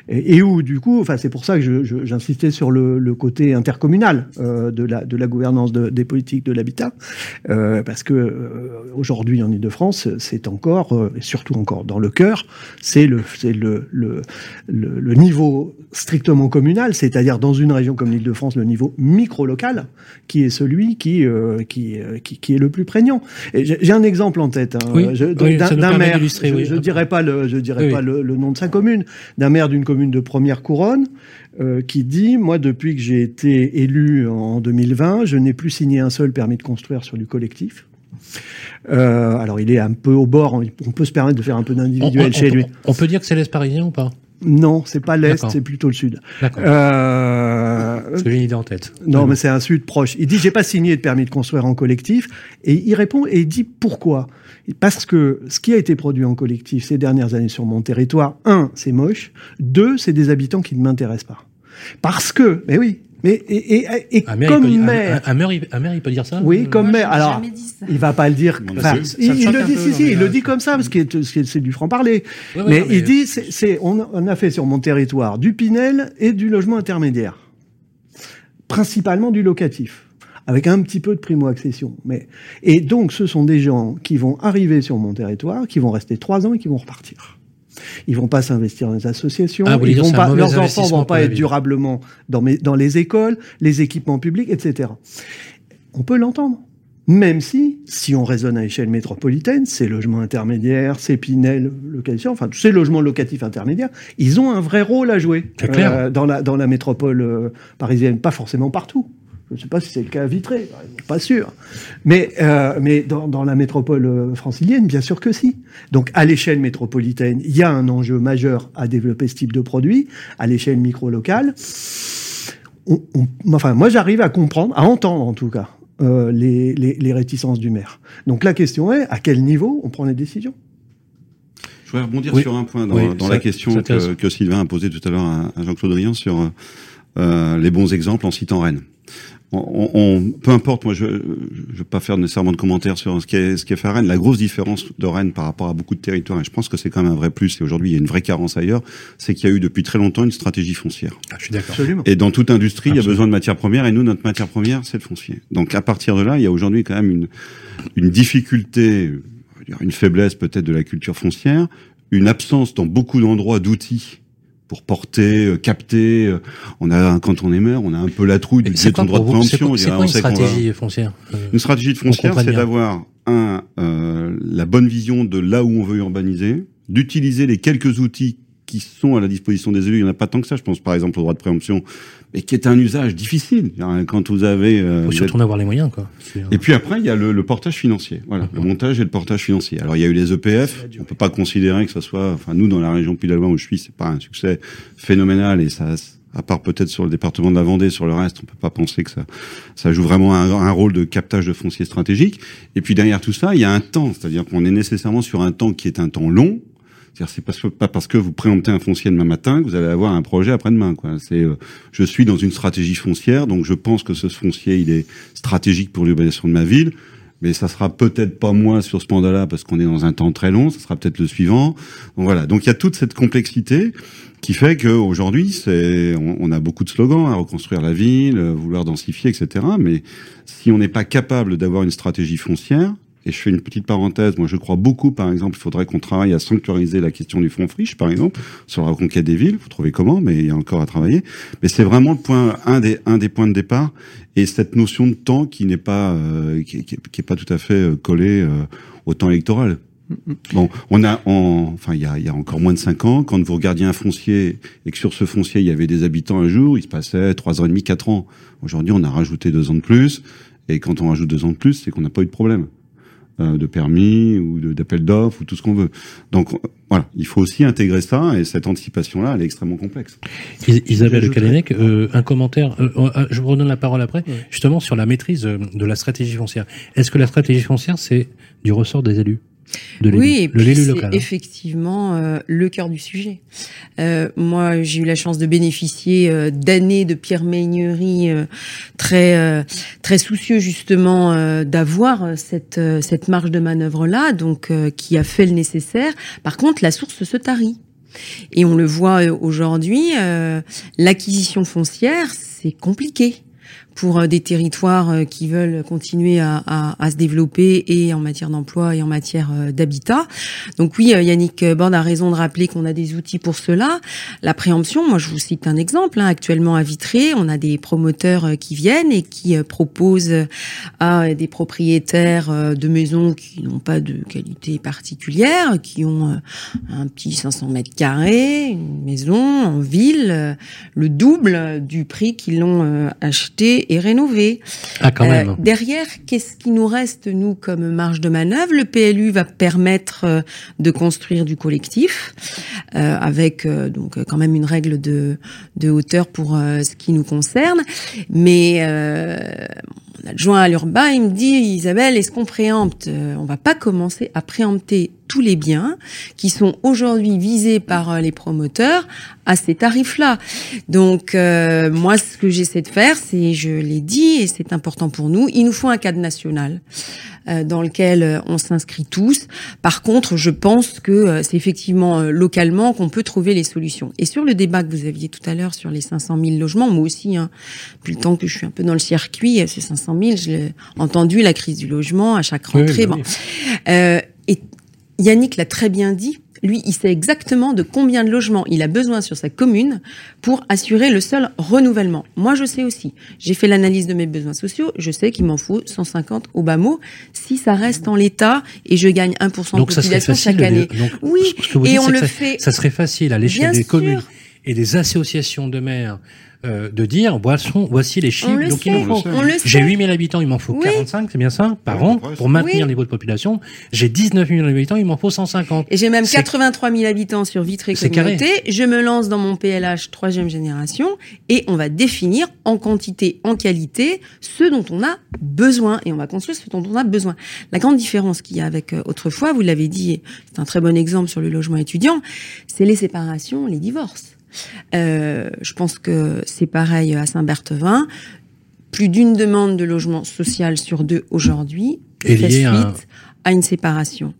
Et, où du coup, enfin c'est pour ça que j'insistais sur le, le côté intercommunal euh, de, la, gouvernance de, des politiques de l'habitat, euh, parce que euh, aujourd'hui en Ile-de-France, c'est encore, et surtout encore dans le cœur, c'est le niveau strictement communal, c'est-à-dire dans une région comme l'Île-de-France, le niveau micro-local, qui est celui qui, euh, qui, qui, qui, est le plus prégnant. J'ai un exemple en tête hein, oui, oui, d'un maire, je ne dirais pas, le, je dirais pas le, le, nom de sa commune, d'un maire d'une commune de première couronne, euh, qui dit, moi, depuis que j'ai été élu en 2020, je n'ai plus signé un seul permis de construire sur du collectif. Euh, alors, il est un peu au bord, on peut se permettre de faire un peu d'individuel chez lui. On peut dire que c'est l'Est parisien ou pas? Non, c'est pas l'est, c'est plutôt le sud. D'accord. Euh... j'ai une idée en tête. Non, mais c'est un sud proche. Il dit j'ai pas signé de permis de construire en collectif, et il répond et il dit pourquoi Parce que ce qui a été produit en collectif ces dernières années sur mon territoire, un, c'est moche. Deux, c'est des habitants qui ne m'intéressent pas. Parce que, mais oui, mais et, et, et un comme un, un, maire, il peut dire ça Oui, comme Moi, maire. Alors, il va pas le dire. Enfin, ça- il, ça il le dit, peu, si, non, si, mais, il le dit comme ça parce que c'est du franc parler. Ouais, ouais, mais non, mais- il dit, c'est, on, on a fait sur mon territoire du Pinel et du logement intermédiaire, principalement du locatif. Avec un petit peu de primo-accession. Mais... Et donc, ce sont des gens qui vont arriver sur mon territoire, qui vont rester trois ans et qui vont repartir. Ils vont pas s'investir dans les associations. Ah, ils vont pas, leurs enfants vont pas être durablement dans, mes, dans les écoles, les équipements publics, etc. On peut l'entendre. Même si, si on raisonne à échelle métropolitaine, ces logements intermédiaires, ces Pinel, enfin ces logements locatifs intermédiaires, ils ont un vrai rôle à jouer dans, la, dans la métropole euh, parisienne. Pas forcément partout. Je ne sais pas si c'est le cas à Vitré, pas sûr. Mais, euh, mais dans, dans la métropole euh, francilienne, bien sûr que si. Donc à l'échelle métropolitaine, il y a un enjeu majeur à développer ce type de produit. À l'échelle micro-locale, on- on- enfin, moi j'arrive à comprendre, à entendre en tout cas, euh, les, les, les réticences du maire. Donc la question est, à quel niveau on prend les décisions? Je voudrais rebondir Oui. sur un point dans, Oui, dans ça- la question que, que Sylvain a posée tout à l'heure à, à Jean-Claude Rian sur euh, les bons exemples en citant Rennes. On, on- peu importe, moi je ne vais pas faire nécessairement de commentaires sur ce qui, est, ce qui est fait à Rennes. La grosse différence de Rennes par rapport à beaucoup de territoires, et je pense que c'est quand même un vrai plus, et aujourd'hui il y a une vraie carence ailleurs, c'est qu'il y a eu depuis très longtemps une stratégie foncière. Ah, je suis d'accord. Absolument. Et dans toute industrie, il y a besoin de matières premières, et nous, notre matière première, c'est le foncier. Donc à partir de là, il y a aujourd'hui quand même une, une difficulté, une faiblesse peut-être de la culture foncière, une absence dans beaucoup d'endroits d'outils pour porter, euh, capter. euh, On a, quand on est maire, on a un peu la trouille du quoi droit de préemption. c'est quoi une va- stratégie foncière Euh, Une stratégie de foncière, c'est d'avoir un euh, la bonne vision de là où on veut urbaniser, d'utiliser les quelques outils qui sont à la disposition des élus. Il n'y en a pas tant que ça. Je pense par exemple au droit de préemption, mais qui est un usage difficile. Quand vous avez euh, faut surtout en avoir les moyens, quoi. Et puis après, il y a le, le portage financier. Voilà, le montage et le portage financier. Alors, il y a eu les EPF. On peut pas considérer que ce soit, enfin, nous, dans la région Puy-de-Dôme où je suis, c'est pas un succès phénoménal et ça, à part peut-être sur le département de la Vendée, sur le reste, on peut pas penser que ça, ça joue vraiment un, un rôle de captage de foncier stratégique. Et puis derrière tout ça, il y a un temps, c'est-à-dire qu'on est nécessairement sur un temps qui est un temps long. C'est que- pas parce que vous préemptez un foncier demain matin que vous allez avoir un projet après-demain. C'est, euh, je suis dans une stratégie foncière, donc je pense que ce foncier, il est stratégique pour l'urbanisation de ma ville. Mais ça sera peut-être pas moi sur ce mandat-là parce qu'on est dans un temps très long. Ça sera peut-être le suivant. Donc voilà. Donc il y a toute cette complexité qui fait qu'aujourd'hui, c'est, on, a beaucoup de slogans à reconstruire la ville, euh, vouloir densifier, etc. Mais si on n'est pas capable d'avoir une stratégie foncière, et je fais une petite parenthèse, moi je crois beaucoup, par exemple, il faudrait qu'on travaille à sanctuariser la question du fonds friche, par exemple, sur la reconquête des villes. Vous trouvez comment? Mais il y a encore à travailler. Mais c'est vraiment le point, un des, un des points de départ, et cette notion de temps qui n'est pas, euh, qui, qui, qui pas tout à fait euh, collée euh, au temps électoral. Bon, on a, en, enfin, il y a, il y a encore moins de cinq ans, quand vous regardiez un foncier et que sur ce foncier il y avait des habitants un jour, il se passait trois ans et demi, quatre ans. Aujourd'hui, on a rajouté deux ans de plus, et quand on rajoute deux ans de plus, c'est qu'on n'a pas eu de problème de permis ou de- d'appel d'offres ou tout ce qu'on veut. Donc voilà, il faut aussi intégrer ça et cette anticipation-là, elle est extrêmement complexe. Isabelle Kalenec, euh, un commentaire. Euh, euh, je vous redonne la parole après. Justement sur la maîtrise de la stratégie foncière. Est-ce que la stratégie foncière c'est du ressort des élus? Oui, c'est hein. effectivement euh, le cœur du sujet. Euh, moi, j'ai eu la chance de bénéficier euh, d'années de Pierre Meignery très très soucieux justement d'avoir cette cette marge de manœuvre là, donc qui a fait le nécessaire. Par contre, la source se tarit. Et on le voit aujourd'hui, l'acquisition foncière, c'est compliqué pour euh, des territoires euh, qui veulent continuer à, à, à se développer et en matière d'emploi et en matière euh, d'habitat. Donc oui, Yannick Borde a raison de rappeler qu'on a des outils pour cela. La préemption, moi je vous cite un exemple. Hein. Actuellement à Vitré, on a des promoteurs qui viennent et qui proposent à des propriétaires de maisons qui n'ont pas de qualité particulière, qui ont un petit 500 mètres carrés, une maison en ville, le double du prix qu'ils l'ont acheté et rénové. Ah, quand même. Euh, derrière, qu'est-ce qui nous reste, nous, comme marge de manœuvre? Le PLU va permettre euh, de construire du collectif, euh, avec donc quand même une règle de, de hauteur pour ce qui nous concerne. Mais mon adjoint à l'urbain, il me dit, Isabelle, est-ce qu'on préempte On va pas commencer à préempter tous les biens qui sont aujourd'hui visés par euh, les promoteurs à ces tarifs-là. Donc euh, moi, ce que j'essaie de faire, c'est, je l'ai dit, et c'est important pour nous, il nous faut un cadre national euh, dans lequel on s'inscrit tous. Par contre, je pense que c'est effectivement localement qu'on peut trouver les solutions. Et sur le débat que vous aviez tout à l'heure sur les 500 000 logements, moi aussi, hein, depuis le temps que je suis un peu dans le circuit, ces 500 000, je l'ai entendu, la crise du logement à chaque rentrée. Bah bon. Euh, et Yannick l'a très bien dit. Lui, il sait exactement de combien de logements il a besoin sur sa commune pour assurer le seul renouvellement. Moi, je sais aussi. J'ai fait l'analyse de mes besoins sociaux. Je sais qu'il m'en faut 150 au bas mot si ça reste en l'état et je gagne 1% de population chaque année. oui, et on le fait. Ça serait facile à l'échelle des communes et des associations de maires euh, de dire voici les chiffres. Donc il faut. J'ai 8000 habitants, il m'en faut 45, c'est bien ça, par an, pour maintenir le niveau de population. J'ai 19 000 habitants, il m'en faut 150. Et j'ai même 83 000 habitants sur Vitré Communauté. Je me lance dans mon PLH troisième génération et on va définir en quantité, en qualité, ce dont on a besoin et on va construire ce dont on a besoin. La grande différence qu'il y a avec euh, autrefois, vous l'avez dit, c'est un très bon exemple sur le logement étudiant, c'est les séparations, les divorces. Euh, je pense que c'est pareil à Saint-Berthevin. Plus d'une demande de logement social sur deux aujourd'hui fait suite à... une séparation.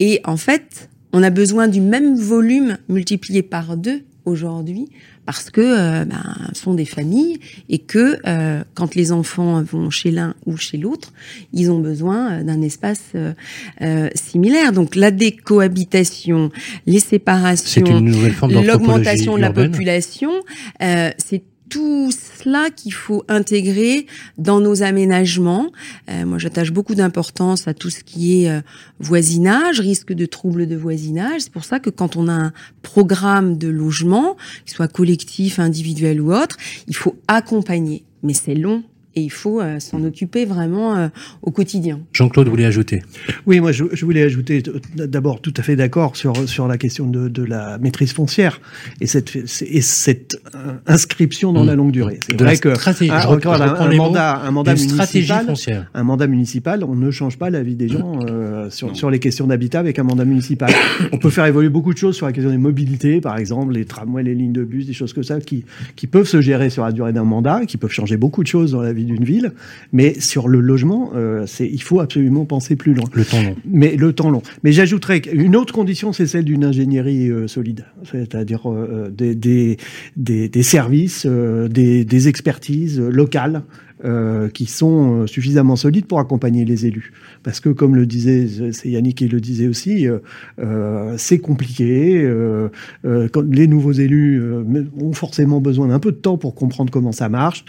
Et en fait, on a besoin du même volume multiplié par deux aujourd'hui parce que euh, ben, sont des familles et que euh, quand les enfants vont chez l'un ou chez l'autre, ils ont besoin euh, d'un espace euh, similaire. Donc la décohabitation, les séparations, l'augmentation de la population, c'est tout cela qu'il faut intégrer dans nos aménagements. Euh, moi, j'attache beaucoup d'importance à tout ce qui est euh, voisinage, risque de troubles de voisinage. C'est pour ça que quand on a un programme de logement, qu'il soit collectif, individuel ou autre, il faut accompagner. Mais c'est long, et il faut euh, s'en occuper vraiment euh, au quotidien. Jean-Claude voulait ajouter? Oui, moi je, je voulais ajouter d'abord tout à fait d'accord sur sur la question de, de, la maîtrise foncière et cette et cette euh, inscription dans mmh. la longue durée. C'est vrai que un, mandat un mandat municipal foncière. un mandat municipal, on ne change pas la vie des gens sur sur les questions d'habitat avec un mandat municipal. on peut faire évoluer beaucoup de choses sur la question des mobilités, par exemple les tramways, les lignes de bus, des choses comme ça qui qui peuvent se gérer sur la durée d'un mandat, qui peuvent changer beaucoup de choses dans la vie d'une ville, mais sur le logement, euh, c'est il faut absolument penser plus loin. Le temps long. Mais le temps long. Mais j'ajouterais qu'une autre condition, c'est celle d'une ingénierie euh, solide, c'est-à-dire euh, des, des, des, des, services, des expertises locales euh, qui sont euh, suffisamment solides pour accompagner les élus. Parce que, comme le disait, c'est Yannick qui le disait aussi, euh, c'est compliqué. Les nouveaux élus ont forcément besoin d'un peu de temps pour comprendre comment ça marche.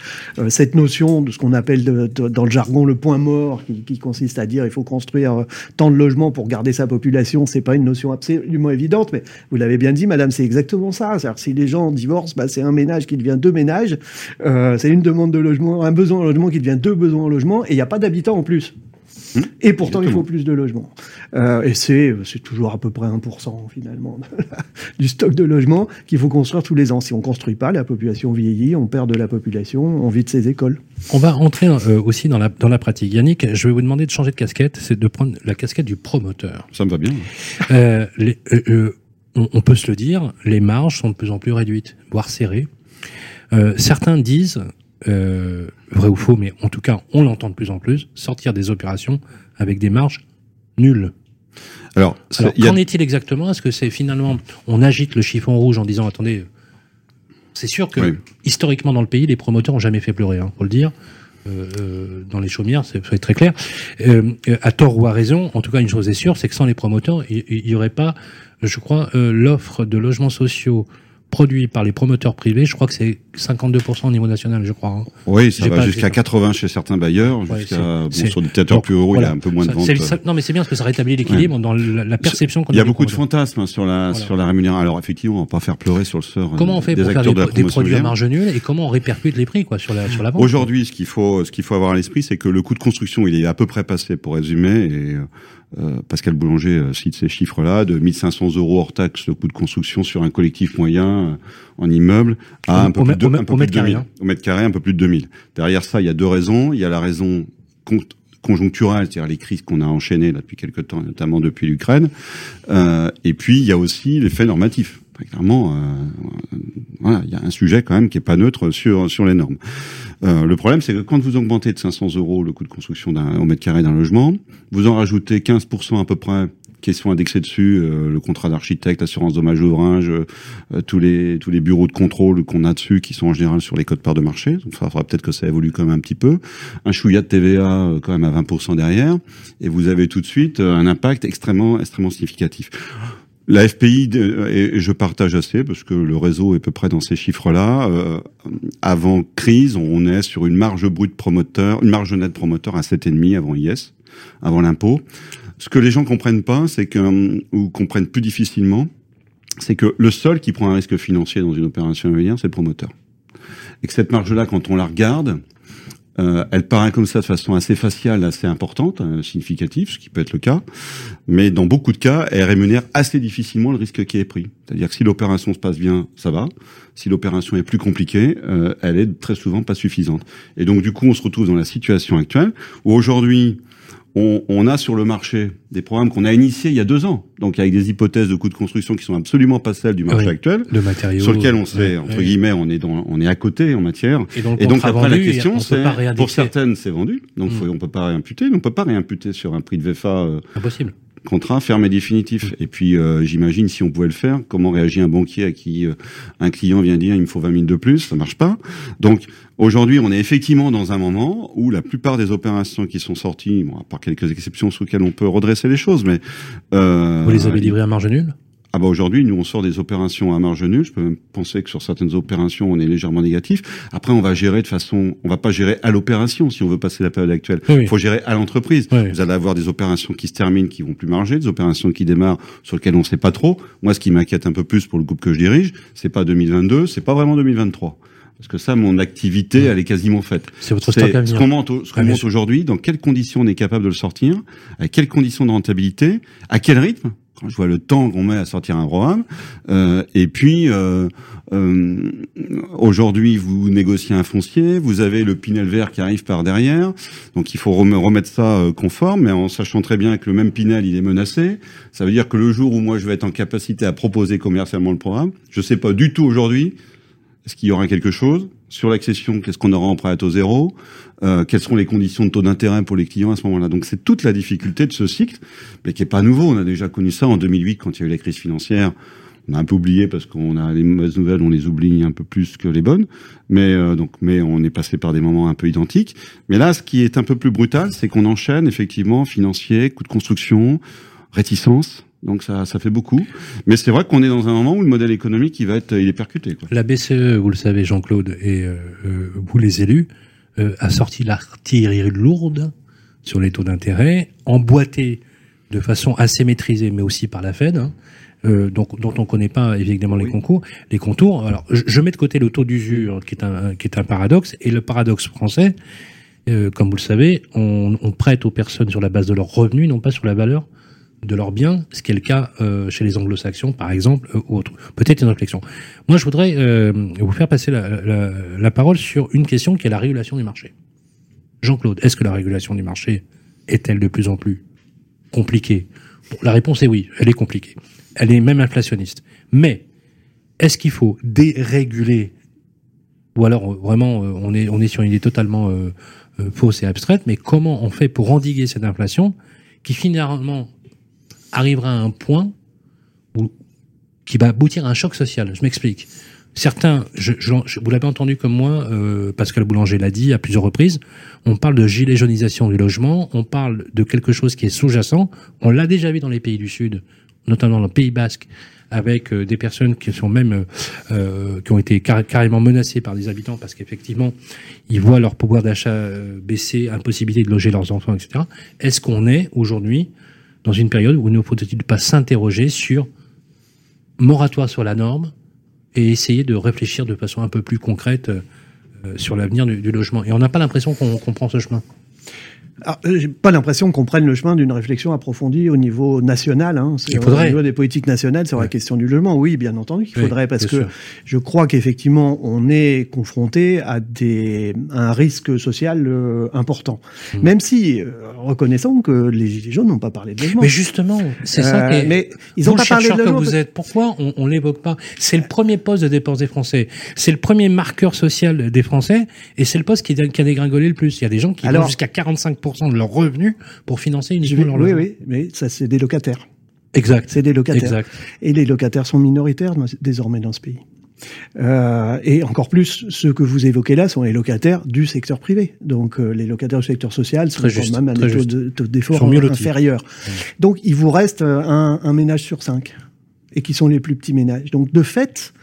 cette notion de ce qu'on appelle dans le jargon le point mort, qui, consiste à dire il faut construire tant de logements pour garder sa population, c'est pas une notion absolument évidente, mais vous l'avez bien dit, Madame, c'est exactement ça. Si les gens divorcent, bah, c'est un ménage qui devient deux ménages. c'est une demande de logement, un besoin logement qui devient deux besoins en logement et il n'y a pas d'habitants en plus. Et pourtant, il faut plus de logements. Euh, et c'est c'est toujours à peu près 1% finalement du stock de logements qu'il faut construire tous les ans. Si on construit pas, la population vieillit, on perd de la population, on vide ses écoles. On va entrer euh, aussi dans la, dans la pratique. Yannick, je vais vous demander de changer de casquette, c'est de prendre la casquette du promoteur. Ça me va bien. Euh, les- euh, euh, on, on peut se le dire, les marges sont de plus en plus réduites, voire serrées. Euh, certains disent, euh, vrai ou faux, mais en tout cas, on l'entend de plus en plus, sortir des opérations avec des marges nulles. Alors, Alors, a- qu'en est-il exactement? Est-ce que c'est finalement, on agite le chiffon rouge en disant, attendez, c'est sûr que Oui. historiquement dans le pays, les promoteurs ont jamais fait pleurer, hein, faut le dire. Euh, euh, dans les chaumières, c'est très clair. Euh, euh, à tort ou à raison, en tout cas, une chose est sûre, c'est que sans les promoteurs, il il y, aurait pas, je crois, euh, l'offre de logements sociaux produits par les promoteurs privés. Je crois que c'est 52% au niveau national, je crois. hein. oui, ça va jusqu'à pas- 80 chez certains bailleurs, Ouais, jusqu'à bon, sur des territoires plus ruraux, il y a un peu moins de Ça- ventes. c'est- ça- non, mais c'est bien parce que ça rétablit l'équilibre dans la, la perception qu'on Il y a beaucoup de fantasmes hein, sur la Voilà. sur la rémunération. Alors effectivement, on va pas faire pleurer sur le sort euh, Comment on fait des pour faire des, de la des produits à marge nulle et comment on répercute les prix quoi sur la sur la vente Aujourd'hui, ce qu'il faut, ce qu'il faut avoir à l'esprit, c'est que le coût de construction, il est à peu près passé, pour résumer. Et euh, Pascal Boulanger euh, cite ces chiffres-là de 1500 euros hors taxe le coût de construction sur un collectif moyen euh, en immeuble à un peu au plus mètre- de, au mètre- un peu au plus mètre de 2000. carré, hein. Au mètre carré, un peu plus de 2000. Derrière ça, il y a deux raisons. Il y a la raison con- conjoncturelle, c'est-à-dire les crises qu'on a enchaînées là, depuis quelques temps, notamment depuis l'Ukraine. Euh, et puis, il y a aussi l'effet normatif. Clairement, euh, voilà, il y a un sujet quand même qui est pas neutre sur sur les normes. Euh, le problème, c'est que quand vous augmentez de 500 euros le coût de construction d'un au mètre carré d'un logement, vous en rajoutez 15% à peu près qui sont indexés dessus, euh, le contrat d'architecte, l'assurance dommage ouvrage, euh, tous les tous les bureaux de contrôle qu'on a dessus, qui sont en général sur les codes parts de marché. Donc, il faudra peut-être que ça évolue quand même un petit peu. Un chouïa de TVA euh, quand même à 20% derrière, et vous avez tout de suite euh, un impact extrêmement extrêmement significatif. La FPI, et je partage assez, parce que le réseau est à peu près dans ces chiffres-là. euh, avant crise, on est sur une marge brute promoteur, une marge nette promoteur à 7,5 avant IS, avant l'impôt. Ce que les gens comprennent pas, c'est que, ou comprennent plus difficilement, c'est que le seul qui prend un risque financier dans une opération immobilière, c'est le promoteur. Et que cette marge-là, quand on la regarde, euh, elle paraît comme ça de façon assez faciale, assez importante, euh, significative, ce qui peut être le cas, mais dans beaucoup de cas, elle rémunère assez difficilement le risque qui est pris. C'est-à-dire que si l'opération se passe bien, ça va. Si l'opération est plus compliquée, euh, elle est très souvent pas suffisante. Et donc du coup, on se retrouve dans la situation actuelle où aujourd'hui, on, on a sur le marché des programmes qu'on a initiés il y a deux ans, donc avec des hypothèses de coûts de construction qui sont absolument pas celles du marché Oui. actuel, de matériaux sur lequel on sait, ouais, entre ouais. guillet, on est dans, on est à côté en matière. Et donc, Et donc contrat après la question, c'est pour certaines c'est vendu, donc Mm. faut- on peut pas réimputer, mais on peut pas réimputer sur un prix de VFA euh, Impossible. contrat ferme et définitif. Mm. Et puis euh, j'imagine si on pouvait le faire, comment réagit un banquier à qui euh, un client vient dire il me faut 20 000 de plus, ça marche pas. Donc aujourd'hui on est effectivement dans un moment où la plupart des opérations qui sont sorties, bon, à part quelques exceptions sur lesquelles on peut redresser les choses, mais euh, Vous les avez livrés à marge nulle? Ah bah aujourd'hui, nous on sort des opérations à marge nulle. Je peux même penser que sur certaines opérations, on est légèrement négatif. Après, on va gérer de façon, on va pas gérer à l'opération si on veut passer la période actuelle. Oui. Il faut gérer à l'entreprise. Oui. Vous allez avoir des opérations qui se terminent, qui vont plus marger, des opérations qui démarrent sur lesquelles on sait pas trop. Moi, ce qui m'inquiète un peu plus pour le groupe que je dirige, c'est pas 2022, c'est pas vraiment 2023. Parce que ça, mon activité, Oui. elle est quasiment faite. C'est votre stock à ce venir. qu'on monte, ce qu'on monte aujourd'hui, dans quelles conditions on est capable de le sortir, à quelles conditions de rentabilité, à quel rythme, quand je vois le temps qu'on met à sortir un programme, euh, et puis euh, euh, aujourd'hui vous négociez un foncier, vous avez le Pinel vert qui arrive par derrière, donc il faut rem- remettre ça euh, conforme, mais en sachant très bien que le même Pinel il est menacé, ça veut dire que le jour où moi je vais être en capacité à proposer commercialement le programme, je sais pas du tout aujourd'hui est-ce qu'il y aura quelque chose sur l'accession Qu'est-ce qu'on aura en prêt à taux zéro? Euh, Quelles seront les conditions de taux d'intérêt pour les clients à ce moment-là? Donc c'est toute la difficulté de ce cycle, mais qui est pas nouveau. On a déjà connu ça en 2008 quand il y a eu la crise financière. On a un peu oublié parce qu'on a les mauvaises nouvelles, on les oublie un peu plus que les bonnes. Mais euh, donc, mais on est passé par des moments un peu identiques. Mais là, ce qui est un peu plus brutal, c'est qu'on enchaîne effectivement financier, coûts de construction, réticence. Donc ça, ça fait beaucoup. Mais c'est vrai qu'on est dans un moment où le modèle économique, il va être, il est percuté. Quoi. La BCE, vous le savez, Jean-Claude, et euh, euh, vous les élus, euh, a sorti l'artillerie lourde sur les taux d'intérêt, emboîté de façon assez maîtrisée, mais aussi par la Fed, hein, euh, donc, dont on ne connaît pas évidemment les concours, les contours. Alors, je, je mets de côté le taux d'usure, qui est un qui est un paradoxe, et le paradoxe français, euh, comme vous le savez, on, on, prête aux personnes sur la base de leurs revenus, non pas sur la valeur de leurs biens, ce qui est le cas euh, chez les anglo-saxons, par exemple, euh, ou autre. Peut-être une réflexion. Moi, je voudrais euh, vous faire passer la, la, parole sur une question qui est la régulation du marché. Jean-Claude, est-ce que la régulation du marché est-elle de plus en plus compliquée? La réponse est oui, elle est compliquée. Elle est même inflationniste. Mais est-ce qu'il faut déréguler? Ou alors vraiment on est on est sur une idée totalement fausse et abstraite, mais comment on fait pour endiguer cette inflation qui finalement arrivera à un point où, qui va aboutir à un choc social. Je m'explique. Certains, je, je, vous l'avez entendu comme moi, euh, Pascal Boulanger l'a dit à plusieurs reprises, on parle de gilet jaunisation du logement, on parle de quelque chose qui est sous-jacent, on l'a déjà vu dans les pays du Sud, notamment dans le Pays Basque, avec euh, des personnes qui sont même euh, qui ont été car carrément menacées par des habitants parce qu'effectivement ils voient leur pouvoir d'achat euh, baisser, impossibilité de loger leurs enfants, etc. Est-ce qu'on est aujourd'hui dans une période où il ne faut-il pas s'interroger sur moratoire sur la norme et essayer de réfléchir de façon un peu plus concrète euh, sur l'avenir du, logement Et on n'a pas l'impression qu'on qu prend ce chemin. Alors, j'ai pas l'impression qu'on prenne le chemin d'une réflexion approfondie au niveau national. Hein. Il faudrait. Au niveau des politiques nationales sur ouais. la question du logement. Oui, bien entendu qu'il faudrait, oui, parce que sûr. je crois qu'effectivement, on est confronté à, des, à un risque social euh, important. Mmh. Même si, euh, reconnaissons que les Gilets jaunes n'ont pas parlé de logement. Mais justement, c'est euh, ça qui est... Mais ils n'ont pas parlé de logement. que vous êtes, pourquoi on, on l'évoque pas? C'est le premier poste de dépense des Français. C'est le premier marqueur social des Français, et c'est le poste qui, qui a dégringolé le plus. Il y a des gens qui Alors, vont jusqu'à 45 de leurs revenus pour financer uniquement leur logement. Oui, oui, mais ça, c'est des locataires. Exact. C'est des locataires. Exact. Et les locataires sont minoritaires désormais dans ce pays. Euh, et encore plus, ceux que vous évoquez là sont les locataires du secteur privé. Donc euh, les locataires du secteur social sont quand même à des taux d'effort inférieurs. Mmh. Donc il vous reste un, un, ménage sur cinq et qui sont les plus petits ménages. Donc de fait,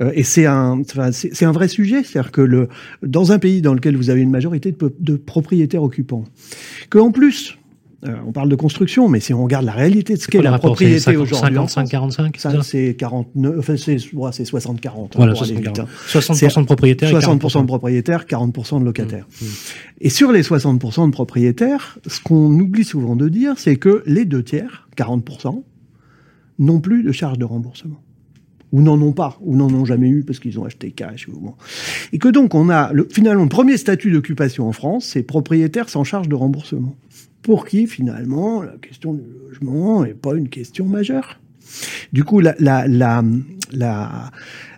euh, et c'est un, c'est un vrai sujet, c'est-à-dire que le, dans un pays dans lequel vous avez une majorité de, de propriétaires occupants, que en plus euh, on parle de construction, mais si on regarde la réalité de ce qu'est la propriété aujourd'hui, 55, 45, ça, c'est 49, enfin c'est ouais, 60, 40. Voilà, 60, 40. 60% de propriétaires, 60% de propriétaires, 40% de locataires. Mmh, mmh. Et sur les 60% de propriétaires, ce qu'on oublie souvent de dire, c'est que les deux tiers, 40%, n'ont plus de charge de remboursement ou n'en ont pas, ou n'en ont jamais eu parce qu'ils ont acheté cash. Ou bon. Et que donc on a le, finalement le premier statut d'occupation en France, c'est propriétaire sans charge de remboursement. Pour qui finalement la question du logement n'est pas une question majeure. Du coup, la, la, la, la,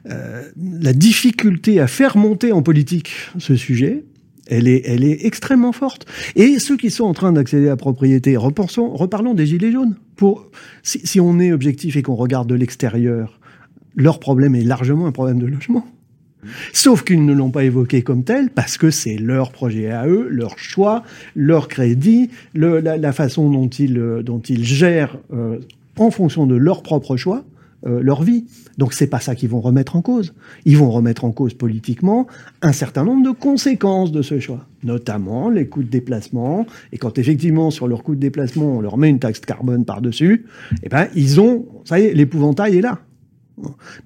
euh, la difficulté à faire monter en politique ce sujet, elle est, elle est extrêmement forte. Et ceux qui sont en train d'accéder à la propriété, repensons, reparlons des gilets jaunes. Pour, si, si on est objectif et qu'on regarde de l'extérieur, leur problème est largement un problème de logement. Sauf qu'ils ne l'ont pas évoqué comme tel parce que c'est leur projet à eux, leur choix, leur crédit, le, la, la, façon dont ils, dont ils gèrent euh, en fonction de leur propre choix euh, leur vie. Donc c'est pas ça qu'ils vont remettre en cause. Ils vont remettre en cause politiquement un certain nombre de conséquences de ce choix, notamment les coûts de déplacement. Et quand effectivement sur leurs coûts de déplacement on leur met une taxe carbone par dessus, eh ben ils ont, ça y est, l'épouvantail est là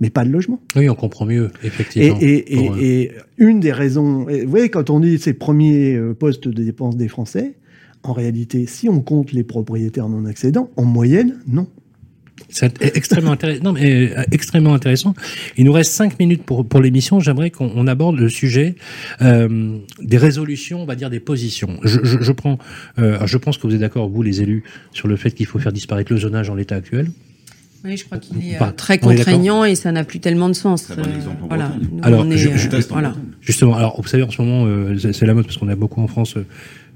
mais pas de logement. Oui, on comprend mieux, effectivement. Et, et, et, et une des raisons, vous voyez, quand on dit ces premiers euh, postes de dépenses des Français, en réalité, si on compte les propriétaires non accédants, en moyenne, non. C'est extrêmement intéressant. Non, mais euh, extrêmement intéressant. Il nous reste cinq minutes pour pour l'émission. J'aimerais qu'on aborde le sujet euh, des résolutions, on va dire des positions. Je, je, je prends, euh, je pense que vous êtes d'accord, vous les élus, sur le fait qu'il faut faire disparaître le zonage en l'état actuel. Oui, je crois qu'il est très contraignant et ça n'a plus tellement de sens. Bon voilà. Nous, alors, est, je, je, voilà. justement, alors vous savez en ce moment, euh, c'est la mode parce qu'on a beaucoup en France.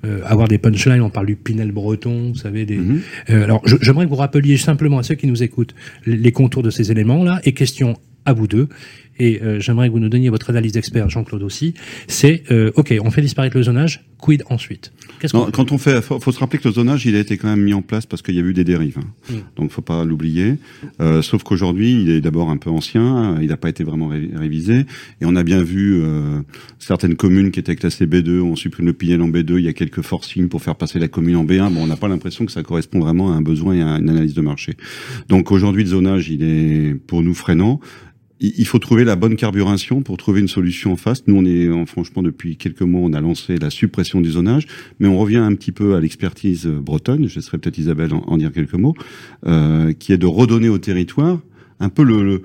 Euh, avoir des punchlines, on parle du Pinel breton, vous savez. Des... Mm -hmm. alors, j'aimerais que vous rappeliez simplement à ceux qui nous écoutent les, les contours de ces éléments-là et question à vous deux et euh, j'aimerais que vous nous donniez votre analyse d'expert, Jean-Claude aussi, c'est, euh, OK, on fait disparaître le zonage, quid ensuite? Non, on Quand on fait, faut, faut, se rappeler que le zonage, il a été quand même mis en place parce qu'il y a eu des dérives. Hein. Mm. Donc, faut pas l'oublier. Euh, sauf qu'aujourd'hui, il est d'abord un peu ancien, il n'a pas été vraiment ré révisé, et on a bien vu euh, certaines communes qui étaient classées B2, on supprime le Pinel en B2, il y a quelques forcings pour faire passer la commune en B1. Bon, on n'a pas l'impression que ça correspond vraiment à un besoin et à une analyse de marché. Donc, aujourd'hui, le zonage, il est pour nous freinant il faut trouver la bonne carburation pour trouver une solution en face. Nous, on est, franchement, depuis quelques mois, on a lancé la suppression du zonage, mais on revient un petit peu à l'expertise bretonne. Je laisserai peut-être Isabelle en, dire quelques mots, euh, qui est de redonner au territoire un peu le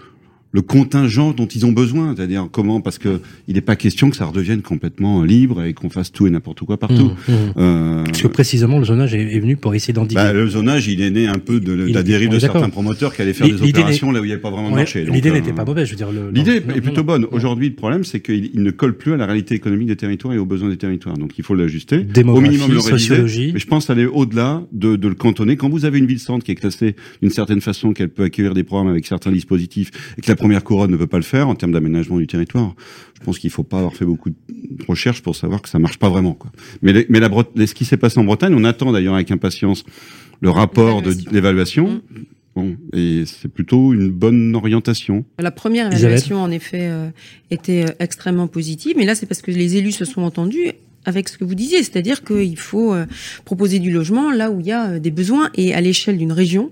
contingent dont ils ont besoin, c'est-à-dire comment, parce que il n'est pas question que ça redevienne complètement libre et qu'on fasse tout et n'importe quoi partout. Mmh, mmh. Euh, parce que précisément le zonage est, venu pour essayer d'endiguer. Bah, le zonage, il est né un peu de, la dérive de certains promoteurs qui allaient faire des opérations là où il n'y avait pas vraiment de marché. L'idée euh, n'était pas mauvaise, je veux dire. L'idée est plutôt bonne. Aujourd'hui, le problème, c'est qu'il ne colle plus à la réalité économique des territoires et aux besoins des territoires. Donc, il faut l'ajuster. Au minimum le réviser. Mais je pense aller au-delà de, de le cantonner. Quand vous avez une ville-centre qui est classée d'une certaine façon, qu'elle peut accueillir des programmes avec certains dispositifs et que la première couronne ne peut pas le faire en termes d'aménagement du territoire. Je pense qu'il faut pas avoir fait beaucoup de recherches pour savoir que ça marche pas vraiment. Quoi. Mais, mais la ce qui s'est passé en Bretagne, on attend d'ailleurs avec impatience le rapport de l'évaluation. Mmh. Bon, et c'est plutôt une bonne orientation. La première évaluation, en effet, euh, était euh, extrêmement positive, mais là, c'est parce que les élus se sont entendus avec ce que vous disiez, c'est-à-dire qu'il faut euh, proposer du logement là où il y a euh, des besoins et à l'échelle d'une région,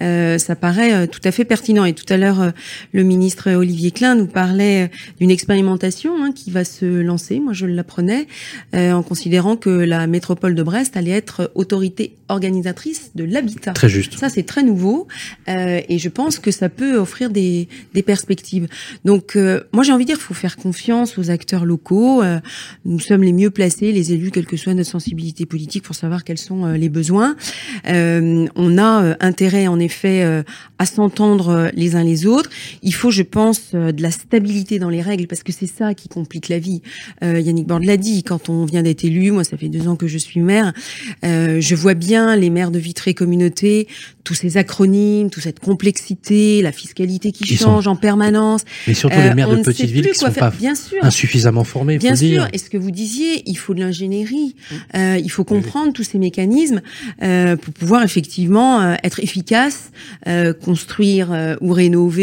euh, ça paraît tout à fait pertinent. Et tout à l'heure, le ministre Olivier Klein nous parlait d'une expérimentation hein, qui va se lancer. Moi, je l'apprenais en considérant que la métropole de Brest allait être autorité organisatrice de l'habitat. Très juste. Ça, c'est très nouveau et je pense que ça peut offrir des, des perspectives. Donc, moi, j'ai envie de dire, il faut faire confiance aux acteurs locaux. nous sommes les mieux placés les élus, quelle que soit notre sensibilité politique, pour savoir quels sont euh, les besoins. Euh, on a euh, intérêt, en effet, à s'entendre les uns les autres. Il faut, je pense, de la stabilité dans les règles, parce que c'est ça qui complique la vie. Yannick Borde l'a dit, quand on vient d'être élu, moi, ça fait deux ans que je suis maire, je vois bien les maires de Vitré Communauté, tous ces acronymes, toute cette complexité, la fiscalité qui change en permanence. Mais surtout les maires de petites villes qui sont pas bien sûr. insuffisamment formés. Bien sûr. Et ce que vous disiez, il faut de l'ingénierie. Euh, il faut comprendre tous ces mécanismes euh, pour pouvoir effectivement euh, être efficace, euh, construire euh, ou rénover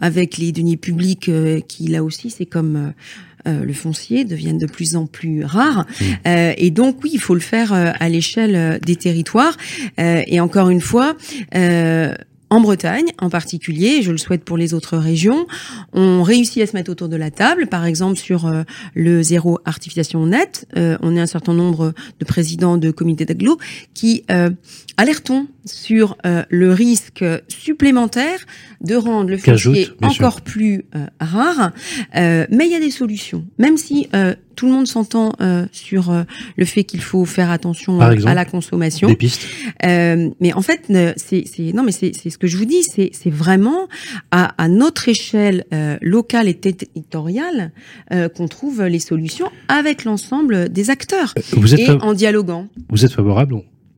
avec les deniers publics qui là aussi c'est comme le foncier deviennent de plus en plus rares. Mmh. Euh, et donc oui, il faut le faire à l'échelle des territoires. et encore une fois, en Bretagne en particulier, et je le souhaite pour les autres régions, on réussit à se mettre autour de la table. Par exemple, sur euh, le zéro artificialisation net, euh, on est un certain nombre de présidents de comités d'agglo qui euh, alertons sur le risque supplémentaire de rendre le foncier encore plus rare. mais il y a des solutions, même si tout le monde s'entend euh, sur euh, le fait qu'il faut faire attention à la consommation. Des pistes. Euh, mais en fait, c'est non, mais c'est ce que je vous dis, c'est vraiment à, à, notre échelle euh, locale et territoriale euh, qu'on trouve les solutions avec l'ensemble des acteurs vous êtes et en dialoguant. Vous êtes favorable,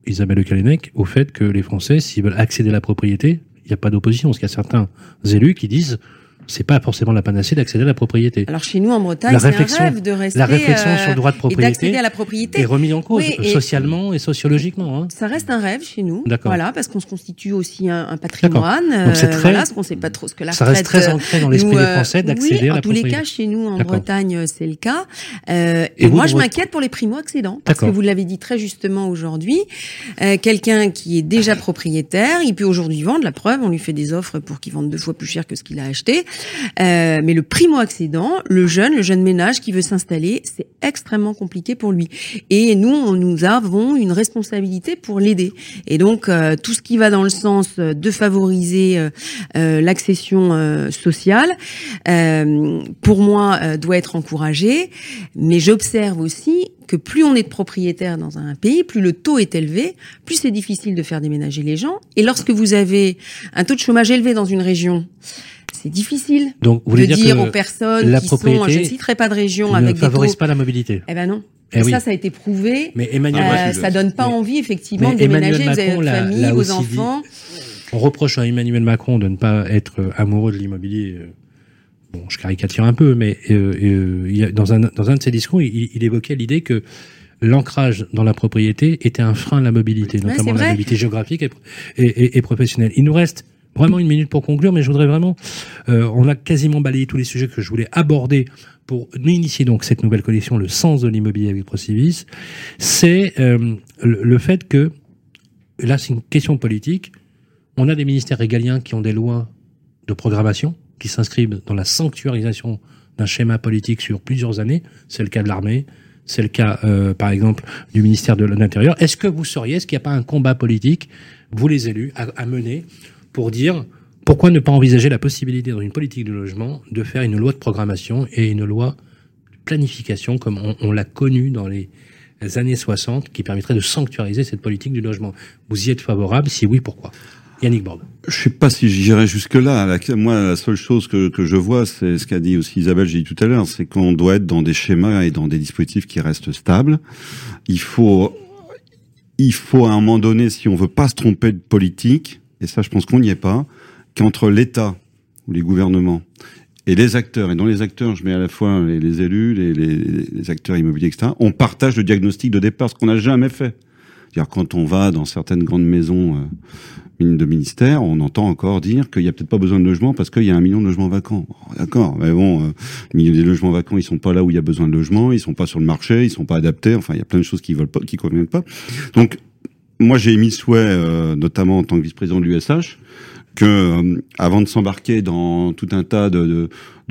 Isabelle Kalinec, au fait que les Français, s'ils veulent accéder à la propriété, il n'y a pas d'opposition, parce qu'il y a certains élus qui disent c'est pas forcément la panacée d'accéder à la propriété. Alors chez nous en Bretagne, c'est un rêve de rester la réflexion sur le droit de euh, propriété à la propriété est remis en cause socialement et sociologiquement. Hein. Ça reste un rêve chez nous. Voilà, parce qu'on se constitue aussi un, un patrimoine. Donc c'est très. Voilà, ce qu'on sait pas trop ce que la Ça reste très ancré dans l'esprit des euh, Français d'accéder à la propriété. En tous les cas, chez nous en Bretagne, c'est le cas. Euh, et, moi, je m'inquiète pour les primo-accédants parce que vous l'avez dit très justement aujourd'hui. Quelqu'un qui est déjà propriétaire, il peut aujourd'hui vendre. La preuve, on lui fait des offres pour qu'il vende deux fois plus cher que ce qu'il a acheté. Euh, mais le primo-accédant, le jeune, le jeune ménage qui veut s'installer, c'est extrêmement compliqué pour lui. Et nous, nous avons une responsabilité pour l'aider. Et donc, euh, tout ce qui va dans le sens de favoriser euh, l'accession sociale, pour moi, doit être encouragé. Mais j'observe aussi que plus on est de propriétaires dans un pays, plus le taux est élevé, plus c'est difficile de faire déménager les gens. Et lorsque vous avez un taux de chômage élevé dans une région, c'est difficile Donc, vous de dire, dire aux personnes la qui sont, je ne citerai pas de région avec ne favorise pas la mobilité. Eh ben non. Et eh ça, ça a été prouvé. Mais Emmanuel euh, ça donne pas envie effectivement de déménager. vous avez votre famille, vos enfants. On reproche à Emmanuel Macron de ne pas être amoureux de l'immobilier. Bon, je caricature un peu, mais euh, euh, dans, un, dans un de ses discours, il, il évoquait l'idée que l'ancrage dans la propriété était un frein à la mobilité, notamment la mobilité géographique et, et, et, professionnelle. Il nous reste vraiment une minute pour conclure, mais je voudrais vraiment, euh, on a quasiment balayé tous les sujets que je voulais aborder pour initier donc cette nouvelle collection, le sens de l'immobilier avec Procivis, c'est euh, le, fait que, là c'est une question politique, on a des ministères régaliens qui ont des lois de programmation, qui s'inscrivent dans la sanctuarisation d'un schéma politique sur plusieurs années. C'est le cas de l'armée, c'est le cas, euh, par exemple, du ministère de l'Intérieur. Est-ce que vous sauriez, est-ce qu'il n'y a pas un combat politique, vous les élus, à, mener pour dire pourquoi ne pas envisager la possibilité dans une politique de logement de faire une loi de programmation et une loi de planification comme on, l'a connu dans les années 60 qui permettrait de sanctuariser cette politique du logement. Vous y êtes favorable? Si oui, pourquoi? Yannick Borde. Je sais pas si j'irai jusque-là. Moi, la seule chose que, je vois, c'est ce qu'a dit aussi Isabelle, j'ai dit tout à l'heure, c'est qu'on doit être dans des schémas et dans des dispositifs qui restent stables. Il faut, il faut à un moment donné, si on veut pas se tromper de politique, et ça, je pense qu'on n'y est pas, qu'entre l'État ou les gouvernements et les acteurs, et dans les acteurs, je mets à la fois les, élus, les, acteurs immobiliers, etc., on partage le diagnostic de départ, ce qu'on n'a jamais fait. C'est-à-dire quand on va dans certaines grandes maisons euh, de ministère, on entend encore dire qu'il n'y a peut-être pas besoin de logement parce qu'il y a un million de logements vacants. Oh, D'accord, mais bon, euh, les logements vacants, ils sont pas là où il y a besoin de logement, ils sont pas sur le marché, ils sont pas adaptés. Enfin, il y a plein de choses qui pas, qui conviennent pas. Donc, moi, j'ai émis le souhait, euh, notamment en tant que vice-président de l'USH, que euh, avant de s'embarquer dans tout un tas de,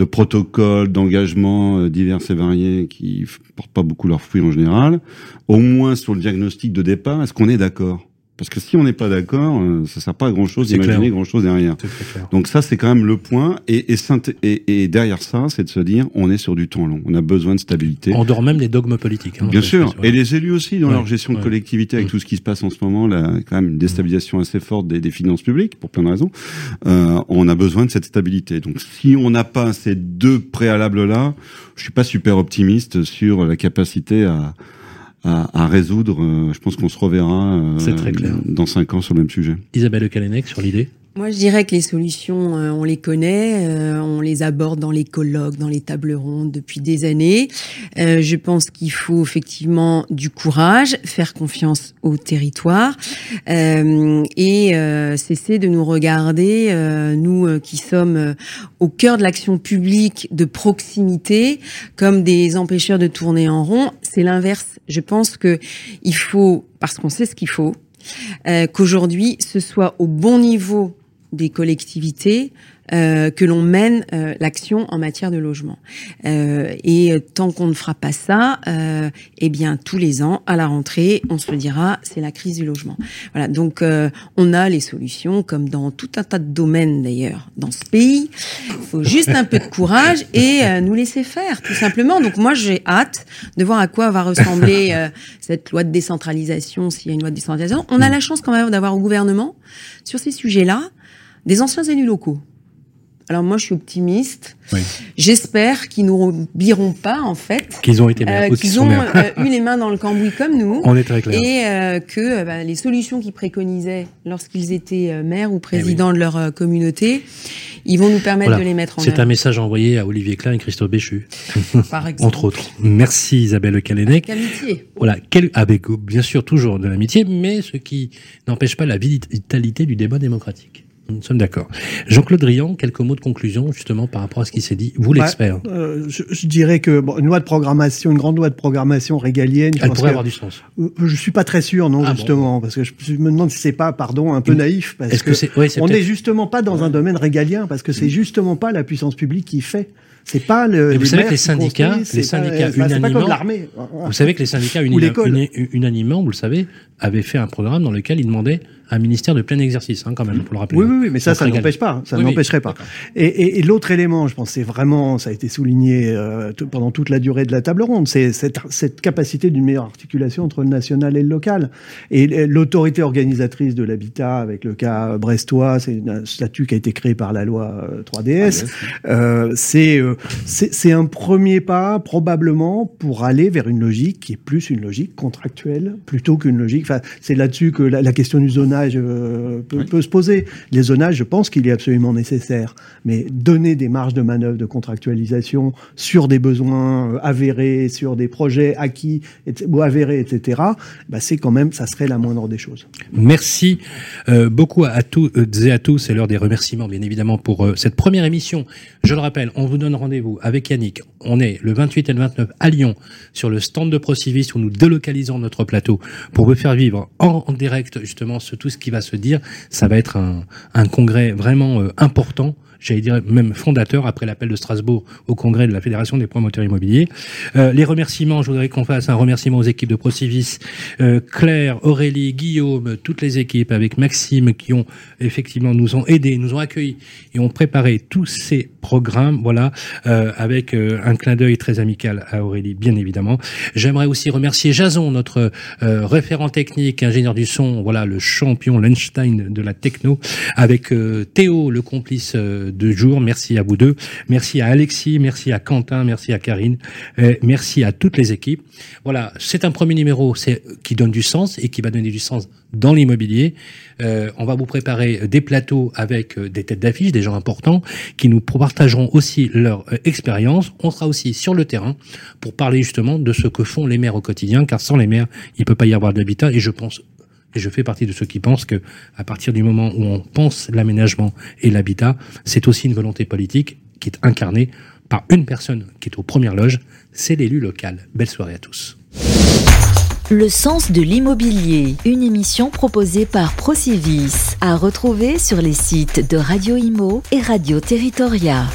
protocoles, d'engagements euh, divers et variés qui portent pas beaucoup leurs fruits en général, au moins sur le diagnostic de départ, est-ce qu'on est d'accord? Parce que si on n'est pas d'accord, euh, ça sert pas à grand chose d'imaginer grand chose derrière. Donc ça, c'est quand même le point. Et, et, et, et derrière ça, c'est de se dire, on est sur du temps long. On a besoin de stabilité. On dort même les dogmes politiques. Hein, Bien sûr. Et les élus aussi, dans ouais, leur gestion de collectivité, avec mmh. tout ce qui se passe en ce moment, là, quand même une déstabilisation assez forte des, des finances publiques, pour plein de raisons. Euh, on a besoin de cette stabilité. Donc si on n'a pas ces deux préalables-là, je suis pas super optimiste sur la capacité à à, à résoudre. Euh, je pense qu'on se reverra euh, dans cinq ans sur le même sujet. Isabelle Le Calenec, sur l'idée? Moi, je dirais que les solutions, euh, on les connaît, euh, on les aborde dans les colloques, dans les tables rondes depuis des années. Euh, je pense qu'il faut effectivement du courage, faire confiance au territoire et cesser de nous regarder, nous qui sommes au cœur de l'action publique de proximité, comme des empêcheurs de tourner en rond. C'est l'inverse. Je pense que il faut, parce qu'on sait ce qu'il faut, qu'aujourd'hui ce soit au bon niveau des collectivités euh, que l'on mène euh, l'action en matière de logement. Euh, et tant qu'on ne fera pas ça, euh, eh bien tous les ans à la rentrée, on se dira c'est la crise du logement. Voilà, donc euh, on a les solutions comme dans tout un tas de domaines d'ailleurs dans ce pays. Il faut juste un peu de courage et euh, nous laisser faire tout simplement. Donc moi j'ai hâte de voir à quoi va ressembler cette loi de décentralisation s'il y a une loi de décentralisation. On a la chance quand même d'avoir au gouvernement sur ces sujets-là des anciens élus locaux. Alors moi, je suis optimiste. Oui. J'espère qu'ils n'oublieront pas, en fait, qu'ils ont été euh, qu'ils ont euh, eu les mains dans le cambouis comme nous. On est très clair. Et euh, que bah, les solutions qu'ils préconisaient lorsqu'ils étaient euh, maires ou présidents oui. de leur communauté, ils vont nous permettre voilà. de les mettre en œuvre. C'est un message envoyé à Olivier Klein et Christophe Béchu, par exemple. entre autres. Merci Isabelle Calenec. Avec amitié. Voilà, quel, avec bien sûr toujours de l'amitié, mais ce qui n'empêche pas la vitalité du débat démocratique. Nous sommes d'accord. Jean-Claude Drian, quelques mots de conclusion justement par rapport à ce qui s'est dit. Vous l'expert. Ouais, euh, je, je, dirais que bon, une loi de programmation, une grande loi de programmation régalienne. Elle pourrait avoir du sens. Je suis pas très sûr, non, ah justement, bon. parce que je, je, me demande si c'est pas, pardon, un peu une... naïf, parce que, que ouais, on n'est justement pas dans un domaine régalien, parce que c'est justement pas la puissance publique qui fait. C'est pas le. Et vous savez que les syndicats, les syndicats pas, unanimement, l'armée. Vous savez que les syndicats unanimement, vous le savez, avaient fait un programme dans lequel ils demandaient un ministère de plein exercice, hein, quand même, pour le rappeler. Oui, oui, oui mais ça, ça n'empêche pas. Ça oui, n'empêcherait oui. pas. Et, et, et l'autre élément, je pense, c'est vraiment, ça a été souligné euh, pendant toute la durée de la table ronde, c'est cette, cette, capacité d'une meilleure articulation entre le national et le local. Et l'autorité organisatrice de l'habitat, avec le cas brestois, c'est un statut qui a été créé par la loi 3DS. Ah, euh, c'est c'est un premier pas, probablement, pour aller vers une logique qui est plus une logique contractuelle, plutôt qu'une logique. Enfin, c'est là-dessus que la, la question du zonage euh, peut, oui. peut, se poser. Les zonages, je pense qu'il est absolument nécessaire, mais donner des marges de manœuvre de contractualisation sur des besoins euh, avérés, sur des projets acquis ou avérés, etc., bah c'est quand même, ça serait la moindre des choses. Merci euh, beaucoup à, tous et à tous. C'est l'heure des remerciements, bien évidemment, pour euh, cette première émission. Je le rappelle, on vous donne rendez-vous avec Yannick. On est le 28 et le 29 à Lyon sur le stand de Procivis où nous délocalisons notre plateau pour vous faire vivre en, direct justement ce tout ce qui va se dire. Ça va être un, un congrès vraiment euh, important j'allais dire même fondateur après l'appel de Strasbourg au congrès de la Fédération des promoteurs immobiliers. Euh, les remerciements, je voudrais qu'on fasse un remerciement aux équipes de Procivis, euh, Claire, Aurélie, Guillaume, toutes les équipes avec Maxime qui ont effectivement nous ont aidés, nous ont accueillis et ont préparé tous ces programmes. Voilà, euh, avec euh, un clin d'œil très amical à Aurélie, bien évidemment. J'aimerais aussi remercier Jason, notre euh, référent technique, ingénieur du son, voilà le champion l'Einstein de la techno, avec euh, Théo, le complice euh, de jour. Merci à vous deux. Merci à Alexis, merci à Quentin, merci à Karine, merci à toutes les équipes. Voilà, c'est un premier numéro c'est qui donne du sens et qui va donner du sens dans l'immobilier. Euh, on va vous préparer des plateaux avec des têtes d'affiche, des gens importants, qui nous partageront aussi leur expérience. On sera aussi sur le terrain pour parler justement de ce que font les maires au quotidien, car sans les maires, il peut pas y avoir d'habitat. Et je pense et je fais partie de ceux qui pensent que, à partir du moment où on pense l'aménagement et l'habitat, c'est aussi une volonté politique qui est incarnée par une personne qui est aux premières loges, c'est l'élu local. Belle soirée à tous. Le sens de l'immobilier, une émission proposée par Procivis, à retrouver sur les sites de Radio Imo et Radio Territoria.